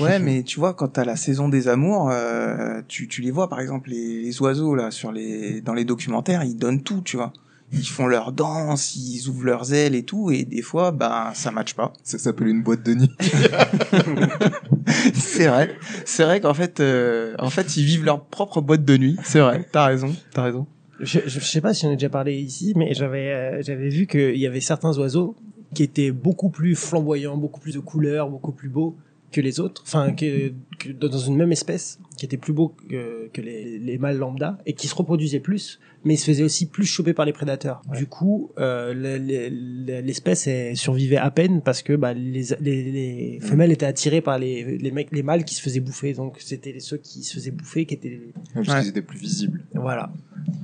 Ouais, mais tu vois, quand t'as la saison des amours, euh, tu, tu les vois, par exemple, les, les oiseaux, là, sur les, dans les documentaires, ils donnent tout, tu vois. Ils font leur danse, ils ouvrent leurs ailes et tout, et des fois, bah, ça matche pas. Ça s'appelle une boîte de nuit. <laughs> c'est vrai. C'est vrai qu'en fait, euh, en fait, ils vivent leur propre boîte de nuit. C'est vrai. T'as raison. T'as raison. Je, je, sais pas si on a déjà parlé ici, mais j'avais euh, j'avais vu qu'il y avait certains oiseaux qui étaient beaucoup plus flamboyants, beaucoup plus de couleurs, beaucoup plus beaux que les autres, enfin que, que dans une même espèce, qui étaient plus beaux que, que les, les mâles lambda et qui se reproduisaient plus, mais ils se faisaient aussi plus choper par les prédateurs. Du coup, euh, le- le- le- l'espèce survivait à peine parce que bah, les, les, les femelles étaient attirées par les, les mecs, les mâles qui se faisaient bouffer. Donc c'était ceux qui se faisaient bouffer qui étaient Parce Ouais. étaient plus visibles. voilà.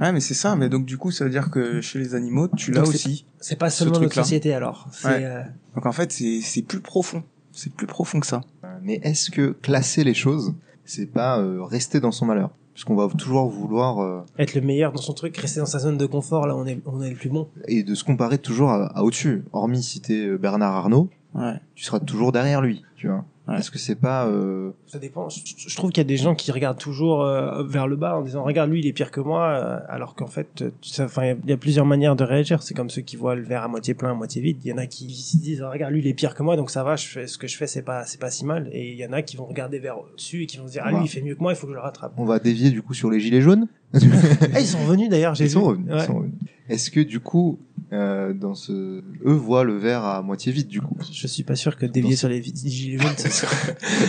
Ouais, mais c'est ça. Mais donc, du coup, ça veut dire que chez les animaux, tu l'as aussi. C'est pas Ce seulement notre truc-là. société alors. C'est Ouais. euh, Donc, en fait, c'est, c'est plus profond. C'est plus profond que ça. Mais est-ce que classer les choses, c'est pas euh, rester dans son malheur? Parce qu'on va toujours vouloir euh, être le meilleur dans son truc, rester dans sa zone de confort, là on est, on est le plus bon. et de se comparer toujours à, à au-dessus. Hormis si t'es euh, Bernard Arnault, Ouais. tu seras toujours derrière lui, tu vois. Ouais. Est-ce que c'est pas euh, Ça dépend. Je, je trouve qu'il y a des gens qui regardent toujours euh, vers le bas en disant regarde lui il est pire que moi, euh, alors qu'en fait, euh, tu sais, enfin il y a- il y, a plusieurs manières de réagir. C'est comme ceux qui voient le verre à moitié plein, à moitié vide. Il y en a qui se disent regarde lui il est pire que moi donc ça va, je fais ce que je fais c'est pas c'est pas si mal. Et il y en a qui vont regarder vers dessus et qui vont se dire ah lui il fait mieux que moi, il faut que je le rattrape. On va dévier du coup sur les gilets jaunes? Ah <laughs> ils sont revenus d'ailleurs, j'ai Ils revenus. ils Ouais. sont revenus. Est-ce que du coup, euh, dans ce, eux voient le verre à moitié vide du coup Je suis pas sûr que dévier sur les gilets <laughs> jaunes, ça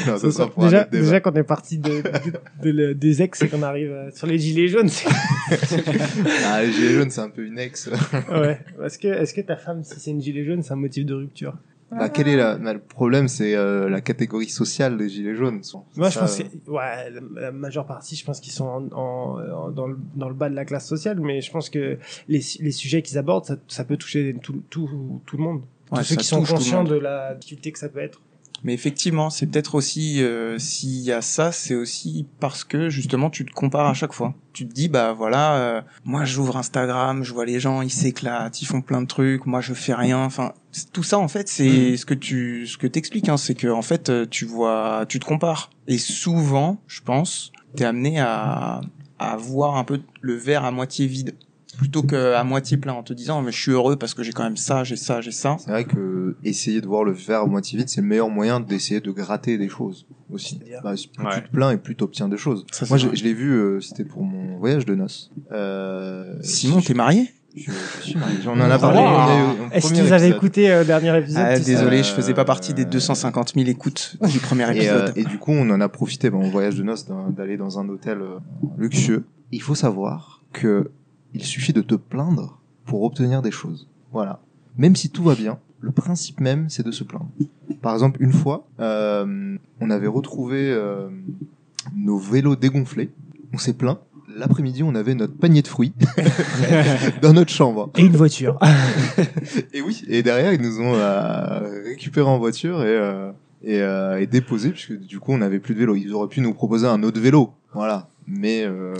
Non, sera pour un déjà, autre débat. déjà quand on est parti de, de- de le- des ex et qu'on arrive sur les gilets jaunes, <laughs> Ah, les gilets jaunes, c'est un peu une ex. Ouais. Est-ce que, est-ce que ta femme, si c'est une gilet jaune, c'est un motif de rupture? Bah, quel est la, bah, le problème C'est euh, la catégorie sociale des gilets jaunes. Moi, je pense que, ouais, la, la majeure partie, je pense qu'ils sont en, en- en- dans, le, dans le bas de la classe sociale, mais je pense que les, les sujets qu'ils abordent, ça, ça peut toucher tout, tout, tout le monde. Ouais, Tous ceux qui sont conscients de la difficulté que ça peut être. Mais effectivement, c'est peut-être aussi, euh, s'il y a ça, c'est aussi parce que justement tu te compares à chaque fois. Tu te dis, bah voilà, euh, moi j'ouvre Instagram, je vois les gens, ils s'éclatent, ils font plein de trucs, moi je fais rien. Enfin, tout ça en fait, c'est ce que tu, ce que t'expliques, hein, c'est que en fait euh, tu vois, tu te compares. Et souvent, je pense, t'es amené à, à voir un peu le verre à moitié vide plutôt que à moitié plein en te disant mais je suis heureux parce que j'ai quand même ça, j'ai ça, j'ai ça. C'est vrai que essayer de voir le verre à moitié vide, c'est le meilleur moyen d'essayer de gratter des choses aussi. Bah, plus Ouais. tu te plains et plus t'obtiens des choses. Ça, Moi, je, l'ai vu, euh, c'était pour mon voyage de noces. Euh, Simon, t'es marié? je, je suis marié. On en a parlé. Wow. Est-ce que vous avez épisode. écouté euh, le dernier épisode Ah, tu désolé, Euh, je faisais pas partie des 250 000 écoutes du premier <laughs> Et, euh, épisode. et du coup, on en a profité, ben, au voyage de noces, d'aller dans un hôtel euh, luxueux. Il faut savoir que il suffit de te plaindre pour obtenir des choses. Voilà. Même si tout va bien, le principe même, c'est de se plaindre. Par exemple, une fois, euh, on avait retrouvé euh, nos vélos dégonflés. On s'est plaint. L'après-midi, on avait notre panier de fruits <laughs> dans notre chambre. Et une voiture. <laughs> Et oui, et derrière, ils nous ont euh, récupéré en voiture et, euh, et, et déposé, puisque du coup, on n'avait plus de vélo. Ils auraient pu nous proposer un autre vélo. Voilà. Mais, euh,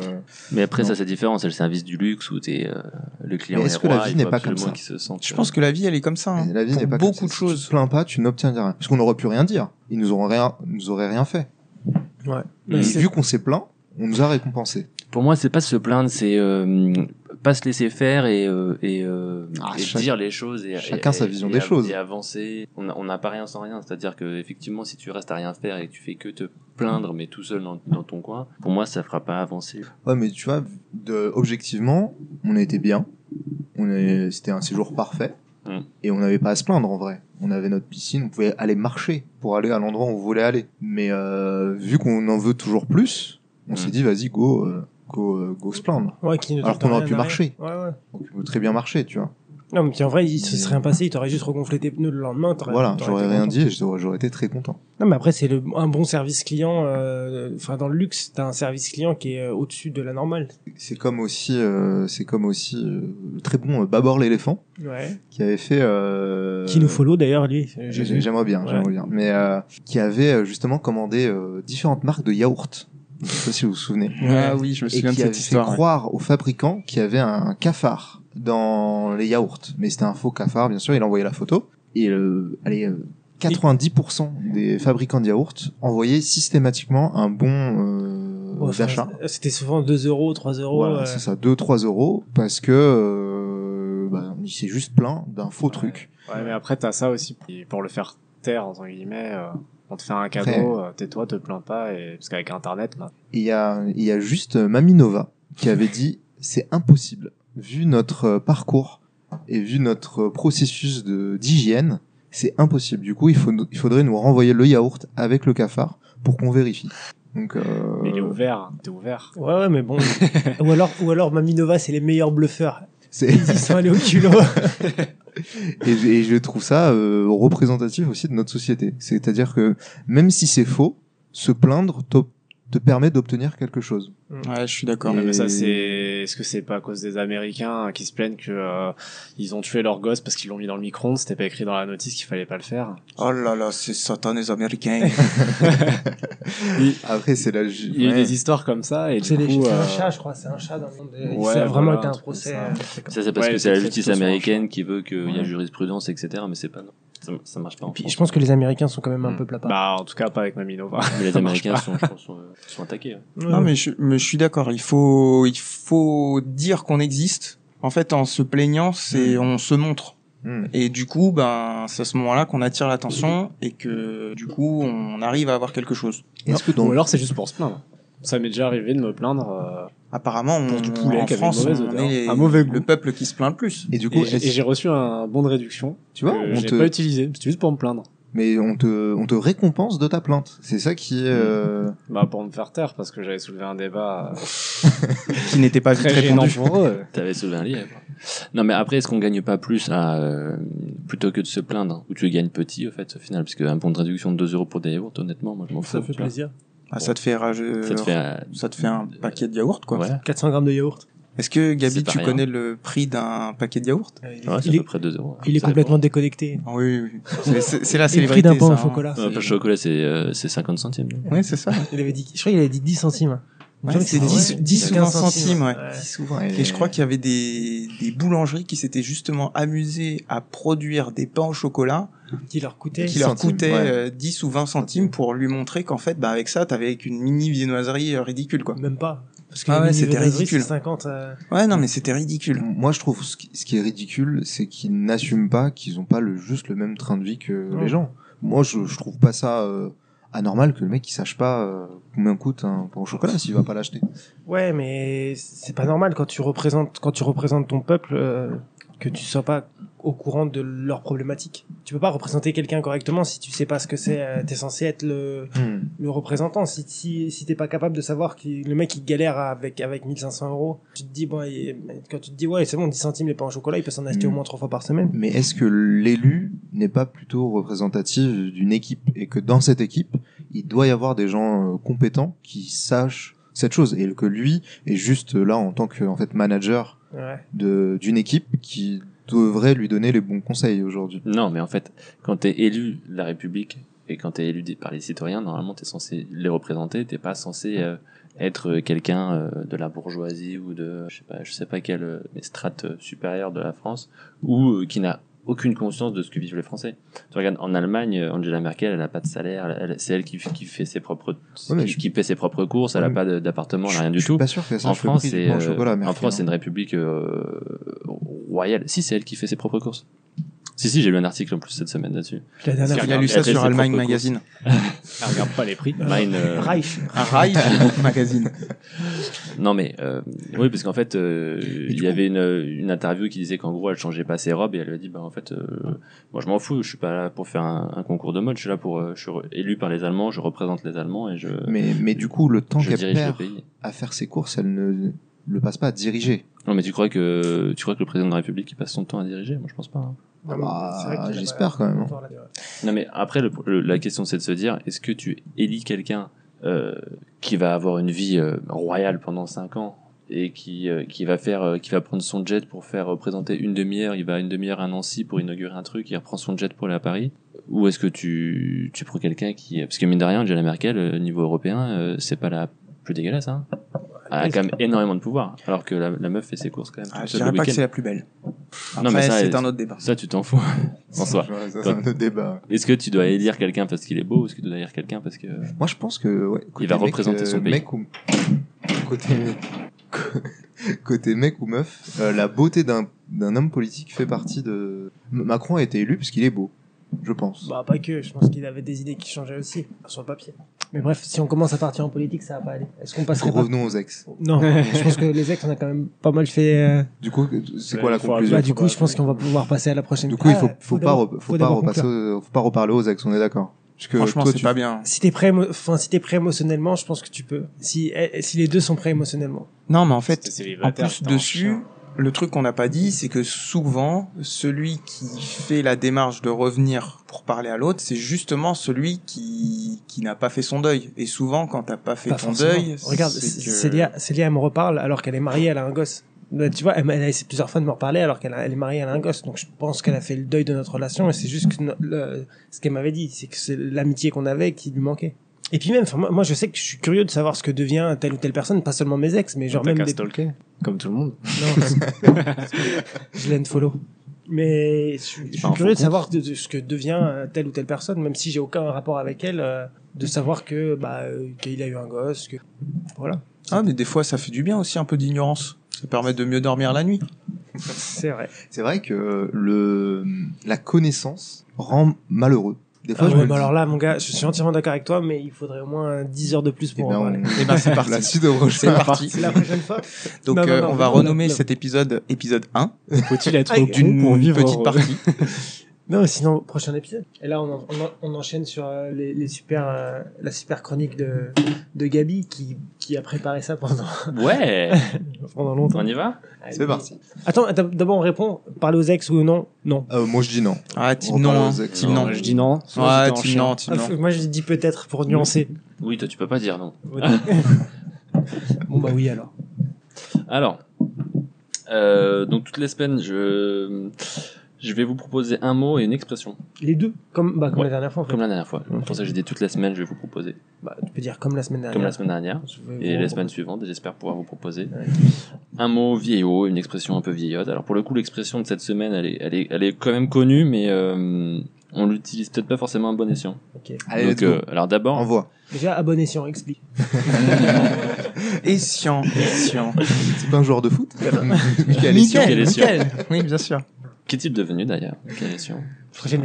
Mais après, Non. ça, c'est différent. C'est le service du luxe où t'es, euh, le client est-ce est que la vie n'est pas comme ça se Je pense que la vie, elle est comme ça. hein. la vie n'est pas beaucoup comme de ça. choses. Si tu te plains pas, tu n'obtiens rien. Parce qu'on n'aurait pu rien dire. Ils nous auraient rien, nous auraient rien fait. Ouais. Et Mais vu qu'on s'est plaint, on nous a récompensé. Pour moi, c'est pas se plaindre, c'est euh, pas se laisser faire et, euh, et, euh, Ah, et chaque- dire les choses et chacun et- sa vision des choses. et avancer. On n'a pas rien sans rien, c'est-à-dire que effectivement, si tu restes à rien faire et que tu fais que te plaindre mais tout seul dans, dans ton coin, pour moi, ça fera pas avancer. Ouais, mais tu vois, de, objectivement, on était bien. On c'était un séjour parfait. Mm. Et on n'avait pas à se plaindre en vrai. On avait notre piscine, on pouvait aller marcher pour aller à l'endroit où on voulait aller. Mais euh, vu qu'on en veut toujours plus, on Mm. s'est dit vas-y go, euh, go, euh, go se plaindre. Ouais, qui ne Alors qu'on aurait pu marcher. Ouais, ouais. Donc on peut très bien marcher, tu vois. Non, mais puis en vrai, il se serait rien passé, il t'aurait juste regonflé tes pneus le lendemain. Voilà, j'aurais rien content. dit et j'aurais, été très content. Non, mais après, c'est le, un bon service client. euh, Enfin, dans le luxe, t'as un service client qui est euh, au-dessus de la normale. C'est comme aussi, euh, c'est comme aussi le très bon Babor l'éléphant Ouais. qui avait fait. Qui nous follow d'ailleurs, lui. J'aimerais bien, Ouais. j'aimerais bien. Mais qui avait justement commandé différentes marques de yaourts. Je sais pas si vous vous souvenez. Ah oui, je me Et souviens de qui avait cette fait histoire. ouais. croire aux fabricants qu'il y avait un cafard dans les yaourts. Mais c'était un faux cafard, bien sûr. Il a envoyé la photo. Et euh, allez, euh, 90% des fabricants de yaourts envoyaient systématiquement un bon euh, Ouais, d'achat. C'était souvent 2 euros, 3 euros. Voilà, euh, c'est ça, 2-3 euros, parce que euh, bah, il s'est juste plein d'un faux Ouais. truc. Ouais, mais après, t'as ça aussi pour- pour le faire taire, entre guillemets. euh, on te fait un cadeau, euh, tais-toi, te plains pas. Et... Parce qu'avec Internet, là. Et il y a, il y a juste euh, Mamie Nova qui avait dit c'est impossible, vu notre euh, parcours et vu notre processus de d'hygiène, c'est impossible. Du coup, il, faut, il faudrait nous renvoyer le yaourt avec le cafard pour qu'on vérifie. Donc, euh, Mais il est ouvert, t'es ouvert. Ouais, ouais, mais bon. ou alors, ou alors, Mamie Nova, c'est les meilleurs bluffeurs. Ils sont allés au culot. <laughs> et, je- et je trouve ça euh, représentatif aussi de notre société. C'est-à-dire que même si c'est faux, se plaindre te, permet d'obtenir quelque chose. Ouais, je suis d'accord. Et- mais ça, c'est. Est-ce que c'est pas à cause des Américains qui se plaignent que euh, ils ont tué leur gosse parce qu'ils l'ont mis dans le micro-ondes C'était pas écrit dans la notice qu'il fallait pas le faire. Oh là là, c'est satan les Américains. <laughs> Après, c'est la ju- Il y a eu des histoires comme ça et du C'est les- coup. c'est un euh, chat, je crois. C'est un chat dans le monde. Et Ouais, ça a vraiment voilà, été un procès. ça. euh, c'est Ça, c'est parce Ouais, que c'est la justice américaine qui veut qu'il y a Ouais. jurisprudence, etc. Mais c'est pas non. Ça, ça marche pas en Puis France. je pense que les Américains sont quand même un Hmm. peu plats Bah, en tout cas, pas avec Maminova. Mais les <laughs> Américains sont, je pense, sont, sont attaqués. ouais. Non, mais je, mais je suis d'accord. Il faut, il faut dire qu'on existe. En fait, en se plaignant, c'est, on se montre. Hmm. Et du coup, ben, c'est à ce moment-là qu'on attire l'attention et que, du coup, on arrive à avoir quelque chose. Est-ce que dans Ou alors c'est juste pour se plaindre. Ça m'est déjà arrivé de me plaindre. euh, Apparemment, on, Pour du poulet en France, on odeur. est Un mauvais goût. le peuple qui se plaint le plus. et du coup, et j'ai- est-ce- et j'ai reçu un bon de réduction tu vois, que on j'ai te, pas utilisé. C'était juste pour me plaindre. mais on te, on te récompense de ta plainte. C'est ça qui est. euh, Bah, pour me faire taire, parce que j'avais soulevé un débat euh, <laughs> Qui n'était pas <laughs> très répondu. pour eux. T'avais soulevé un lièvre. Non, mais après, est-ce qu'on gagne pas plus à, euh, plutôt que de se plaindre, où tu gagnes petit, au fait, au final, parce qu'un bon de réduction de 2 euros pour des yaourts, honnêtement, moi, je m'en fous. Ça fait vois. Ah, ça te fait rage, Ça te fait, euh, ça te fait un paquet de yaourts, quoi. ouais, 400 grammes de yaourt. Est-ce que, Gabi, tu rien. connais le prix d'un paquet de yaourts Euh, il, ouais, c'est il à est, peu près 2 euros. il est complètement déconnecté. Ah Oui, oui. <laughs> C'est- la Et le célébrité. prix d'un pain au hein. chocolat. Euh, pas le chocolat, c'est, euh, c'est 50 centimes. Oui, c'est ça. Il avait dit, je crois qu'il avait dit 10 centimes. hein. Ouais, c'est c'était 10 10 ou 20 centimes, ouais. souvent. Et je crois qu'il y avait des, des boulangeries qui s'étaient justement amusées à produire des pains au chocolat Qui leur coûtait. qui leur centimes, coûtaient ouais. euh, 10 ou 20 centimes pour lui montrer qu'en fait, bah, avec ça, t'avais une mini viennoiserie euh, ridicule, quoi. Même pas. Parce que Ah ouais, c'était ridicule. c'est 50. euh, Ouais, non, mais c'était ridicule. Moi, je trouve ce qui, ce qui est ridicule, c'est qu'ils n'assument pas qu'ils ont pas le juste le même train de vie que Non. les gens. Moi, je, je trouve pas ça euh, anormal que le mec il sache pas euh, combien coûte un pain au chocolat s'il va pas l'acheter. Ouais, mais c'est pas normal quand tu représentes quand tu représentes ton peuple euh, que tu sois pas au courant de leurs problématiques. Tu peux pas représenter quelqu'un correctement si tu sais pas ce que c'est. euh, T'es censé être le, le représentant. Si si si t'es pas capable de savoir que le mec il galère avec avec 1500 euros, tu te dis bon, il- quand tu te dis ouais c'est bon 10 centimes les pains au chocolat, il peut s'en acheter Mm. au moins trois fois par semaine. Mais est-ce que l'élu n'est pas plutôt représentatif d'une équipe et que dans cette équipe, il doit y avoir des gens euh, compétents qui sachent cette chose et que lui est juste là en tant que en fait manager Ouais. de d'une équipe qui devrait lui donner les bons conseils aujourd'hui. Non, mais en fait, quand t'es élu de la République et quand t'es élu des- par les citoyens, normalement t'es censé les représenter, t'es pas censé euh, être quelqu'un euh, de la bourgeoisie ou de je sais pas, je sais pas quelle euh, strate euh, supérieure de la France ou euh, qui n'a aucune conscience de ce que vivent les Français. Tu regardes en Allemagne, euh, Angela Merkel, elle a pas de salaire, elle- c'est elle qui, qui fait ses propres, Ouais, qui, je- qui paie ses propres courses, elle Ouais, a mais pas d'appartement, elle a rien du tout. pas sûr ça En France, c'est euh, en France, c'est une république euh, royale. Si, c'est elle qui fait ses propres courses. Si, si, j'ai lu un article en plus cette semaine là-dessus. La dernière Il a lu ça sur Allemagne Magazine. Elle <laughs> regarde pas les prix. Mine, euh, Reich. Un Reich <laughs> Magazine. Non mais euh, oui parce qu'en fait euh, il y avait une, une interview qui disait qu'en gros elle changeait pas ses robes et elle lui a dit bah en fait euh, moi je m'en fous je suis pas là pour faire un, un concours de mode je suis là pour euh, je suis élu par les Allemands je représente les Allemands et je Mais, mais du coup, le temps qu'elle perd à faire ses courses, elle ne le passe pas à diriger. Non mais tu crois que tu crois que le président de la République il passe son temps à diriger? Moi je pense pas. hein. Non, bah, c'est vrai qu'il a j'espère quand même, hein. Non mais après le- le- la question c'est de se dire est-ce que tu élis quelqu'un euh, qui va avoir une vie euh, royale pendant 5 ans et qui euh, qui va faire euh, qui va prendre son jet pour faire représenter une demi-heure il va une demi-heure à Nancy pour inaugurer un truc il reprend son jet pour aller à Paris? Ou est-ce que tu tu prends quelqu'un qui parce que mine de rien Angela Merkel euh, niveau européen euh, c'est pas la plus dégueulasse hein elle a quand même énormément de pouvoir alors que la, la meuf fait ses courses quand même Ah, je dirais le pas que week-end. c'est la plus belle. Non, mais Après, ça, c'est euh, un autre débat. ça tu t'en fous en <laughs> soi c'est un autre débat. est-ce que tu dois élire quelqu'un parce qu'il est beau ou est-ce que tu dois élire quelqu'un parce que Moi, je pense que ouais, côté va mec, représenter euh, son pays. Mec ou <laughs> côté <laughs> côté mec ou meuf, euh, la beauté d'un d'un homme politique fait partie de. Macron a été élu parce qu'il est beau, je pense. Bah pas que, je pense qu'il avait des idées qui changeaient aussi sur le papier. Mais bref, si on commence à partir en politique, ça va pas aller. Est-ce qu'on passerait pas Revenons aux ex. Non, <laughs> je pense que les ex, on a quand même pas mal fait. euh, Du coup, c'est quoi la conclusion Bah, du coup, je pense qu'on va pouvoir passer à la prochaine. Du coup, il faut, faut, pas, d'abord- re- faut, faut pas d'abord repasser, conclure. au- faut pas reparler aux ex, on est d'accord. Parce que Franchement, c'est tu- pas bien. Si t'es prêt, enfin, si t'es prêt émotionnellement, je pense que tu peux. Si, eh, si les deux sont prêts émotionnellement. Non, mais en fait, en plus dessus. Le truc qu'on n'a pas dit, c'est que souvent, celui qui fait la démarche de revenir pour parler à l'autre, c'est justement celui qui, qui n'a pas fait son deuil. Et souvent, quand t'as pas fait Pas ton forcément. deuil, Regarde, que... Célia, Célia, elle me reparle alors qu'elle est mariée, elle a un gosse. Tu vois, elle, a essayé plusieurs fois de me reparler alors qu'elle elle est mariée, elle a un gosse. Donc je pense qu'elle a fait le deuil de notre relation et c'est juste que le- ce qu'elle m'avait dit, c'est que c'est l'amitié qu'on avait qui lui manquait. Et puis même, enfin, moi, moi, je sais que je suis curieux de savoir ce que devient telle ou telle personne, pas seulement mes ex, mais genre même des... stalker, comme tout le monde. Non, <laughs> je l'aime follow. Mais je, suis- je suis curieux de savoir de, de ce que devient euh, telle ou telle personne, même si j'ai aucun rapport avec elle, euh, de savoir que bah euh, qu'il a eu un gosse, que voilà, Ah, mais des fois, ça fait du bien aussi, un peu d'ignorance. Ça permet de mieux dormir la nuit. c'est vrai. C'est vrai que le la connaissance rend malheureux. Des Ah fois, je ouais, me bah alors là, mon gars, je suis entièrement d'accord avec toi, mais il faudrait au moins 10 heures de plus eh pour ben, en parler. on- Et ben, c'est <laughs> parti. la suite au C'est parti. La prochaine fois. <laughs> Donc, Non, non, euh, on va non, renommer non. cet épisode épisode 1 Faut-il être d'une petite partie. <laughs> Non, sinon prochain épisode. Et là, on, en- on, en- on enchaîne sur euh, les, les super, euh, la super chronique de de Gabi qui qui a préparé ça pendant <laughs> Ouais, pendant longtemps. on y va? C'est parti. Attends, d'ab- d'abord on répond. Parler aux ex ou non? Non. Euh, moi, je dis non. Ah, team non. hein. aux ex. Team Non, non. Je dis non. Team non, team Ah, non. Moi, je dis peut-être pour nuancer. Oui, toi tu peux pas dire non. bon bah oui alors. <laughs> Alors, euh, donc toutes les semaines, je, je vais vous proposer un mot et une expression, Les deux, comme bah comme Ouais, la dernière fois. En fait. comme la dernière fois. C'est pour ça que j'ai dit toutes les semaines, je vais vous proposer, Bah, tu peux dire comme la semaine dernière. comme la semaine dernière. Et les semaines suivantes, j'espère pouvoir vous proposer Ouais. un mot vieillot, une expression un peu vieillotte. Alors pour le coup, l'expression de cette semaine, elle est, elle est, elle est quand même connue, mais euh, on l'utilise peut-être pas forcément à bon escient. Ok. Allez, Donc, euh, alors d'abord, Envoie. Déjà abonné si on explique. <laughs> Et Sian. C'est pas un joueur de foot <laughs> Michael. Michael. Oui, bien sûr. Qu'est-il devenu d'ailleurs Quelle question. Euh,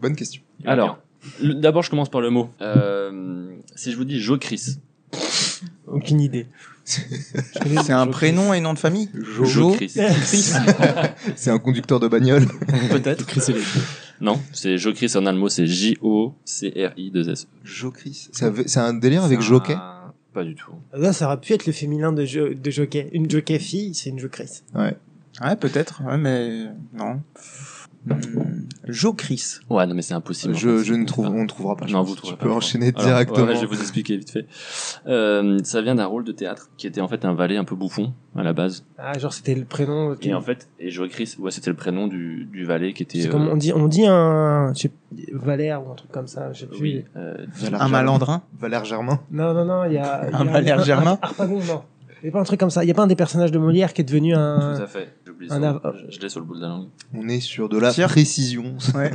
Bonne question. Alors, d'abord, je commence par le mot. Euh, si je vous dis Jocris, <laughs> Aucune idée. <laughs> C'est un prénom et nom de famille Jo. Jocris. <laughs> C'est un conducteur de bagnole. Peut-être. Non, c'est Jocris en allemand, c'est J-O-C-R-I-2-S. Jocris. Ça veut- C'est un délire avec jockey Pas du tout. Là, ça aurait pu être le féminin de, jo- de jockey. Une jockey fille, c'est une jockrice. Ouais. Ouais, peut-être, ouais, mais non. Hmm. Jo Chris. Ouais, non, mais c'est impossible. Je, je ne trouve, on ne trouvera pas. je Non, pense. vous trouverez Tu pas. peux enchaîner. Alors, directement. ouais, ouais, je vais vous expliquer vite fait. Euh, ça vient d'un rôle de théâtre qui était en fait un valet un peu bouffon à la base. Ah, genre c'était le prénom. qui- Et en fait, et Jocris, ouais, c'était le prénom du, du valet qui était. C'est euh, comme on dit, on dit un, je sais, Valère ou un truc comme ça, je sais plus. oui, euh, Un Germain. malandrin. Valère Germain. Non, non, non, il y a. il y a Un Valère Germain Harpagon, non. Il y a pas un truc comme ça. Il y a pas un des personnages de Molière qui est devenu tout un. à fait. J'oublie ça. av- Je, je l'ai sur le bout de la langue. On est sur de la Tiens. précision. <laughs> Ouais.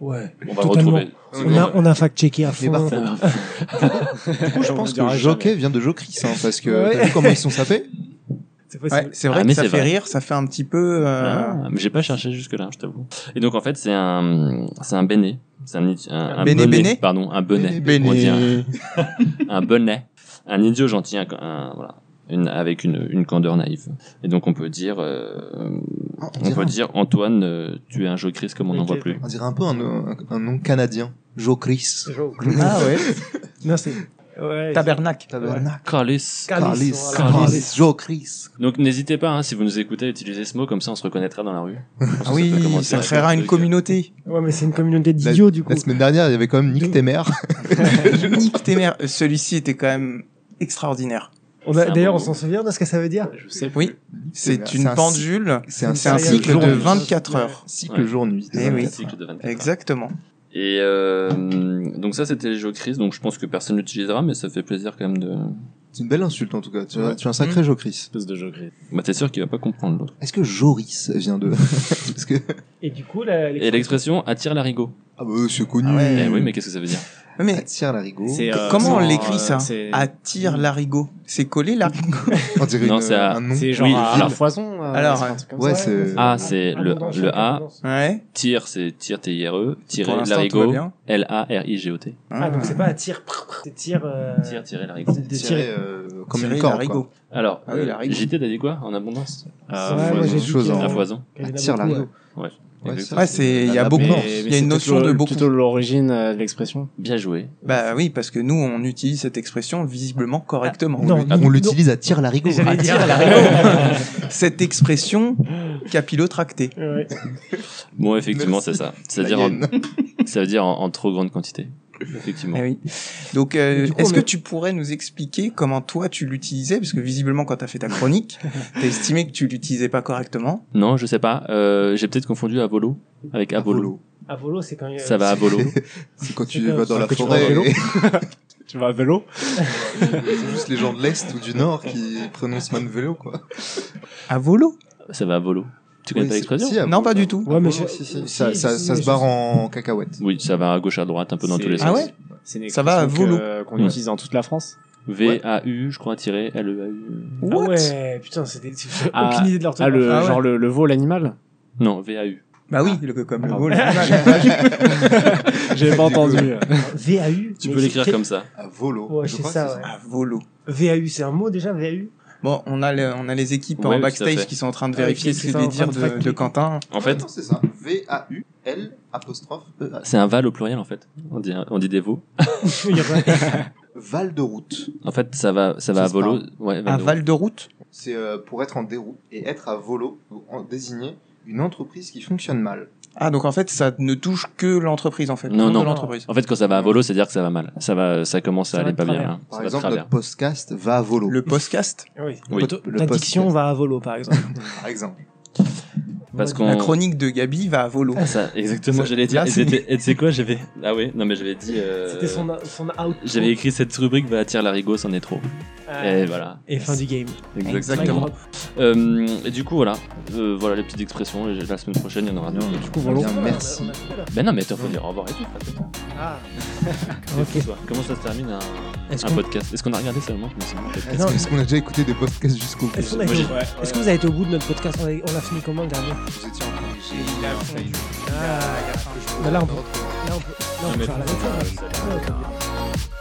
Ouais. On va Totalement. retrouver. On a, on a fact-checké à fond. parfait. <laughs> Du coup, je pense que jockey vient de Jocris, hein, parce que Ouais. t'as vu comment ils sont sapés? C'est possible. Ouais, c'est vrai Ah, que mais ça fait vrai. rire, ça fait un petit peu. euh, Ah, mais j'ai pas cherché jusque là, je t'avoue. Et donc en fait, c'est un, c'est un béné. C'est un, un, un Béné, bonnet, béné? pardon, un bonnet. Béné, On dit un, Béné. <laughs> un bonnet, un idiot gentil, un, un- voilà, une, avec une, une candeur naïve. Et donc on peut dire, euh, On on peut un, dire Antoine, euh, tu es un jeu comme on n'en voit plus. on dirait un peu un, un, un nom canadien. Jocris. Jo- <laughs> Ah ouais. Non, c'est. Ouais. Tabernacle. Tabernacle. Carlis. Carlis, Carlis. voilà. Carlis. Jocris. Donc n'hésitez pas, hein, si vous nous écoutez, à utiliser ce mot, comme ça on se reconnaîtra dans la rue. Ah oui, ça à créera une communauté. Ouais, mais c'est une communauté d'idiots, du coup. La semaine dernière, il y avait quand même Nick Temer. Nique tes mères. Celui-ci était quand même extraordinaire. D'ailleurs, on s'en souvient de ce que ça veut dire Je sais plus. Oui, c'est une un pendule. C'est un, cycle jour, de ouais. 24 heures. cycle Ouais. jour-nuit. Eh oui. Un cycle de 24 heures. Exactement. Et euh, donc ça c'était les jeux Chris, donc je pense que personne l'utilisera, mais ça fait plaisir quand même de. C'est une belle insulte en tout cas. Tu, as, Ouais. tu as un sacré Jocris. Espèce de jeu gris. Bah t'es sûr qu'il va pas comprendre l'autre. Est-ce que Joris vient de <laughs> Parce que Et du coup, la, Et l'expression attire l'arigot. ah bah c'est connu. Ah ouais. Eh oui, mais qu'est-ce que ça veut dire Mais Attire l'arigot. C'est, euh, comment on l'écrit euh, ça c'est- Attire l'arigot. C'est collé l'arigot. <laughs> On dirait Non, une- c'est à- un nom. C'est genre Oui, à la foison. euh, Alors, c'est un truc comme ouais, ça. c'est- A c'est le, Abondance, le A. Ouais. tire c'est tire T I R E, Pour tirer l'instant, tout va l'arigot, bien. L A R I G O T. Ah, donc c'est pas à tir. C'est tir. Euh... Tire tirer l'arigot. de Tirer, tirer. euh, comme Tirer une corde. l'arigot. Alors, Ah oui, euh, l'arigot. JT t'as dit quoi en abondance Euh, Ouais, foison. moi j'ai Chose dit qu'il y en À foison. Attire l'arigot. ouais. Ouais. C'est, il y a La beaucoup, il y a une notion de beaucoup. Plutôt l'origine euh, de l'expression. Bien joué. Bah oui, parce que nous, on utilise cette expression visiblement correctement. Ah, non, On l'utilise à tire l'arigot. <laughs> Dire Attire l'arigot. Cette expression capillotractée. Ouais. Bon, effectivement, c'est ça. C'est-à-dire, ça veut dire en, en trop grande quantité. <laughs> Effectivement. Eh oui. Donc, euh, est-ce que tu pourrais nous expliquer comment toi tu l'utilisais? Parce que visiblement, quand tu as fait ta chronique, <laughs> t'as estimé que tu l'utilisais pas correctement. Non, je sais pas. Euh, J'ai peut-être confondu à volo avec à volo. À volo, c'est quand a- Ça va à volo. <laughs> C'est quand tu C'est vas dans la tu forêt. à vélo. et- Tu vas à vélo C'est juste les gens de l'Est ou du Nord qui prononcent mal vélo, quoi. À volo Ça va à volo. Tu connais Oui, pas l'expression si, Non, pas du tout. Ouais, mais Si, je- si, si, si, ça, si, ça, si, ça mais se barre en cacahuète. Oui, ça va à gauche à droite, un peu dans tous les Ah sens. ouais C'est une Ça va à volo. qu'on Ouais. utilise dans toute la France. V-A-U, je crois, tiré L-E-A-U. Ah What ouais, putain, c'était j'ai Ah, aucune idée de Ah, l'orthographe. le, Ah ouais. genre le, le veau, l'animal Non, V-A-U. Bah oui, le, comme le Pardon. vol. J'avais pas entendu. VAU. Tu peux l'écrire comme ça. À volo. Ouais, je c'est ça, ouais. À volo. VAU, c'est un mot déjà, VAU Bon, on a, le- on a les équipes Ouais, en backstage qui sont en train de Ah, vérifier ce que les dires de Quentin. En fait, c'est ça. V-A-U-L apostrophe E-A. <laughs> c'est un val au pluriel, en fait. On dit, on dit des veaux. A <laughs> Val de route. En fait, ça va, ça va Ça à volo. Ouais, À val de- Val de Route C'est euh, pour être en déroute et être à volo, ou en- désigner une entreprise qui fonctionne mal. Ah, donc en fait, ça ne touche que l'entreprise, en fait. Non, non. l'entreprise. En fait, quand ça va à volo, c'est dire que ça va mal. Ça va, ça commence à Ça aller pas bien. hein. Par exemple, notre podcast va à volo, Le podcast, <laughs> Oui. Oui, Ta- le Ta post- diction va à volo, par exemple. <laughs> par exemple. Parce la chronique de Gabi va à volo. Ah, ça, exactement, j'allais dire. là, Et tu sais <laughs> quoi, j'avais. Ah oui, non, mais j'avais dit. euh, C'était son, son out. J'avais écrit cette rubrique va attirer l'arigot, c'en est trop. Ah, Et voilà. Et fin du game. Exactement. Euh, et du coup, voilà. Euh, voilà les petites expressions. Et La semaine prochaine, il y en aura d'autres. Non, Du coup, Bien, volons. merci. Ben non, mais attends, faut dire au revoir et tout. Ah. <laughs> Ok. Comment ça se termine un, Est-ce un qu'on- podcast? Est-ce qu'on a regardé seulement? Je me souviens. Ah non, Est-ce qu'on a déjà écouté des podcasts jusqu'au bout? Est-ce qu'on a est-ce que vous avez été au bout de notre podcast? On l'a on l'a fini comment le dernier Vous étiez en train de- Ah, bah là on peut, là on peut, là on Non, peut mais- faire la même chose. Ouais, ok.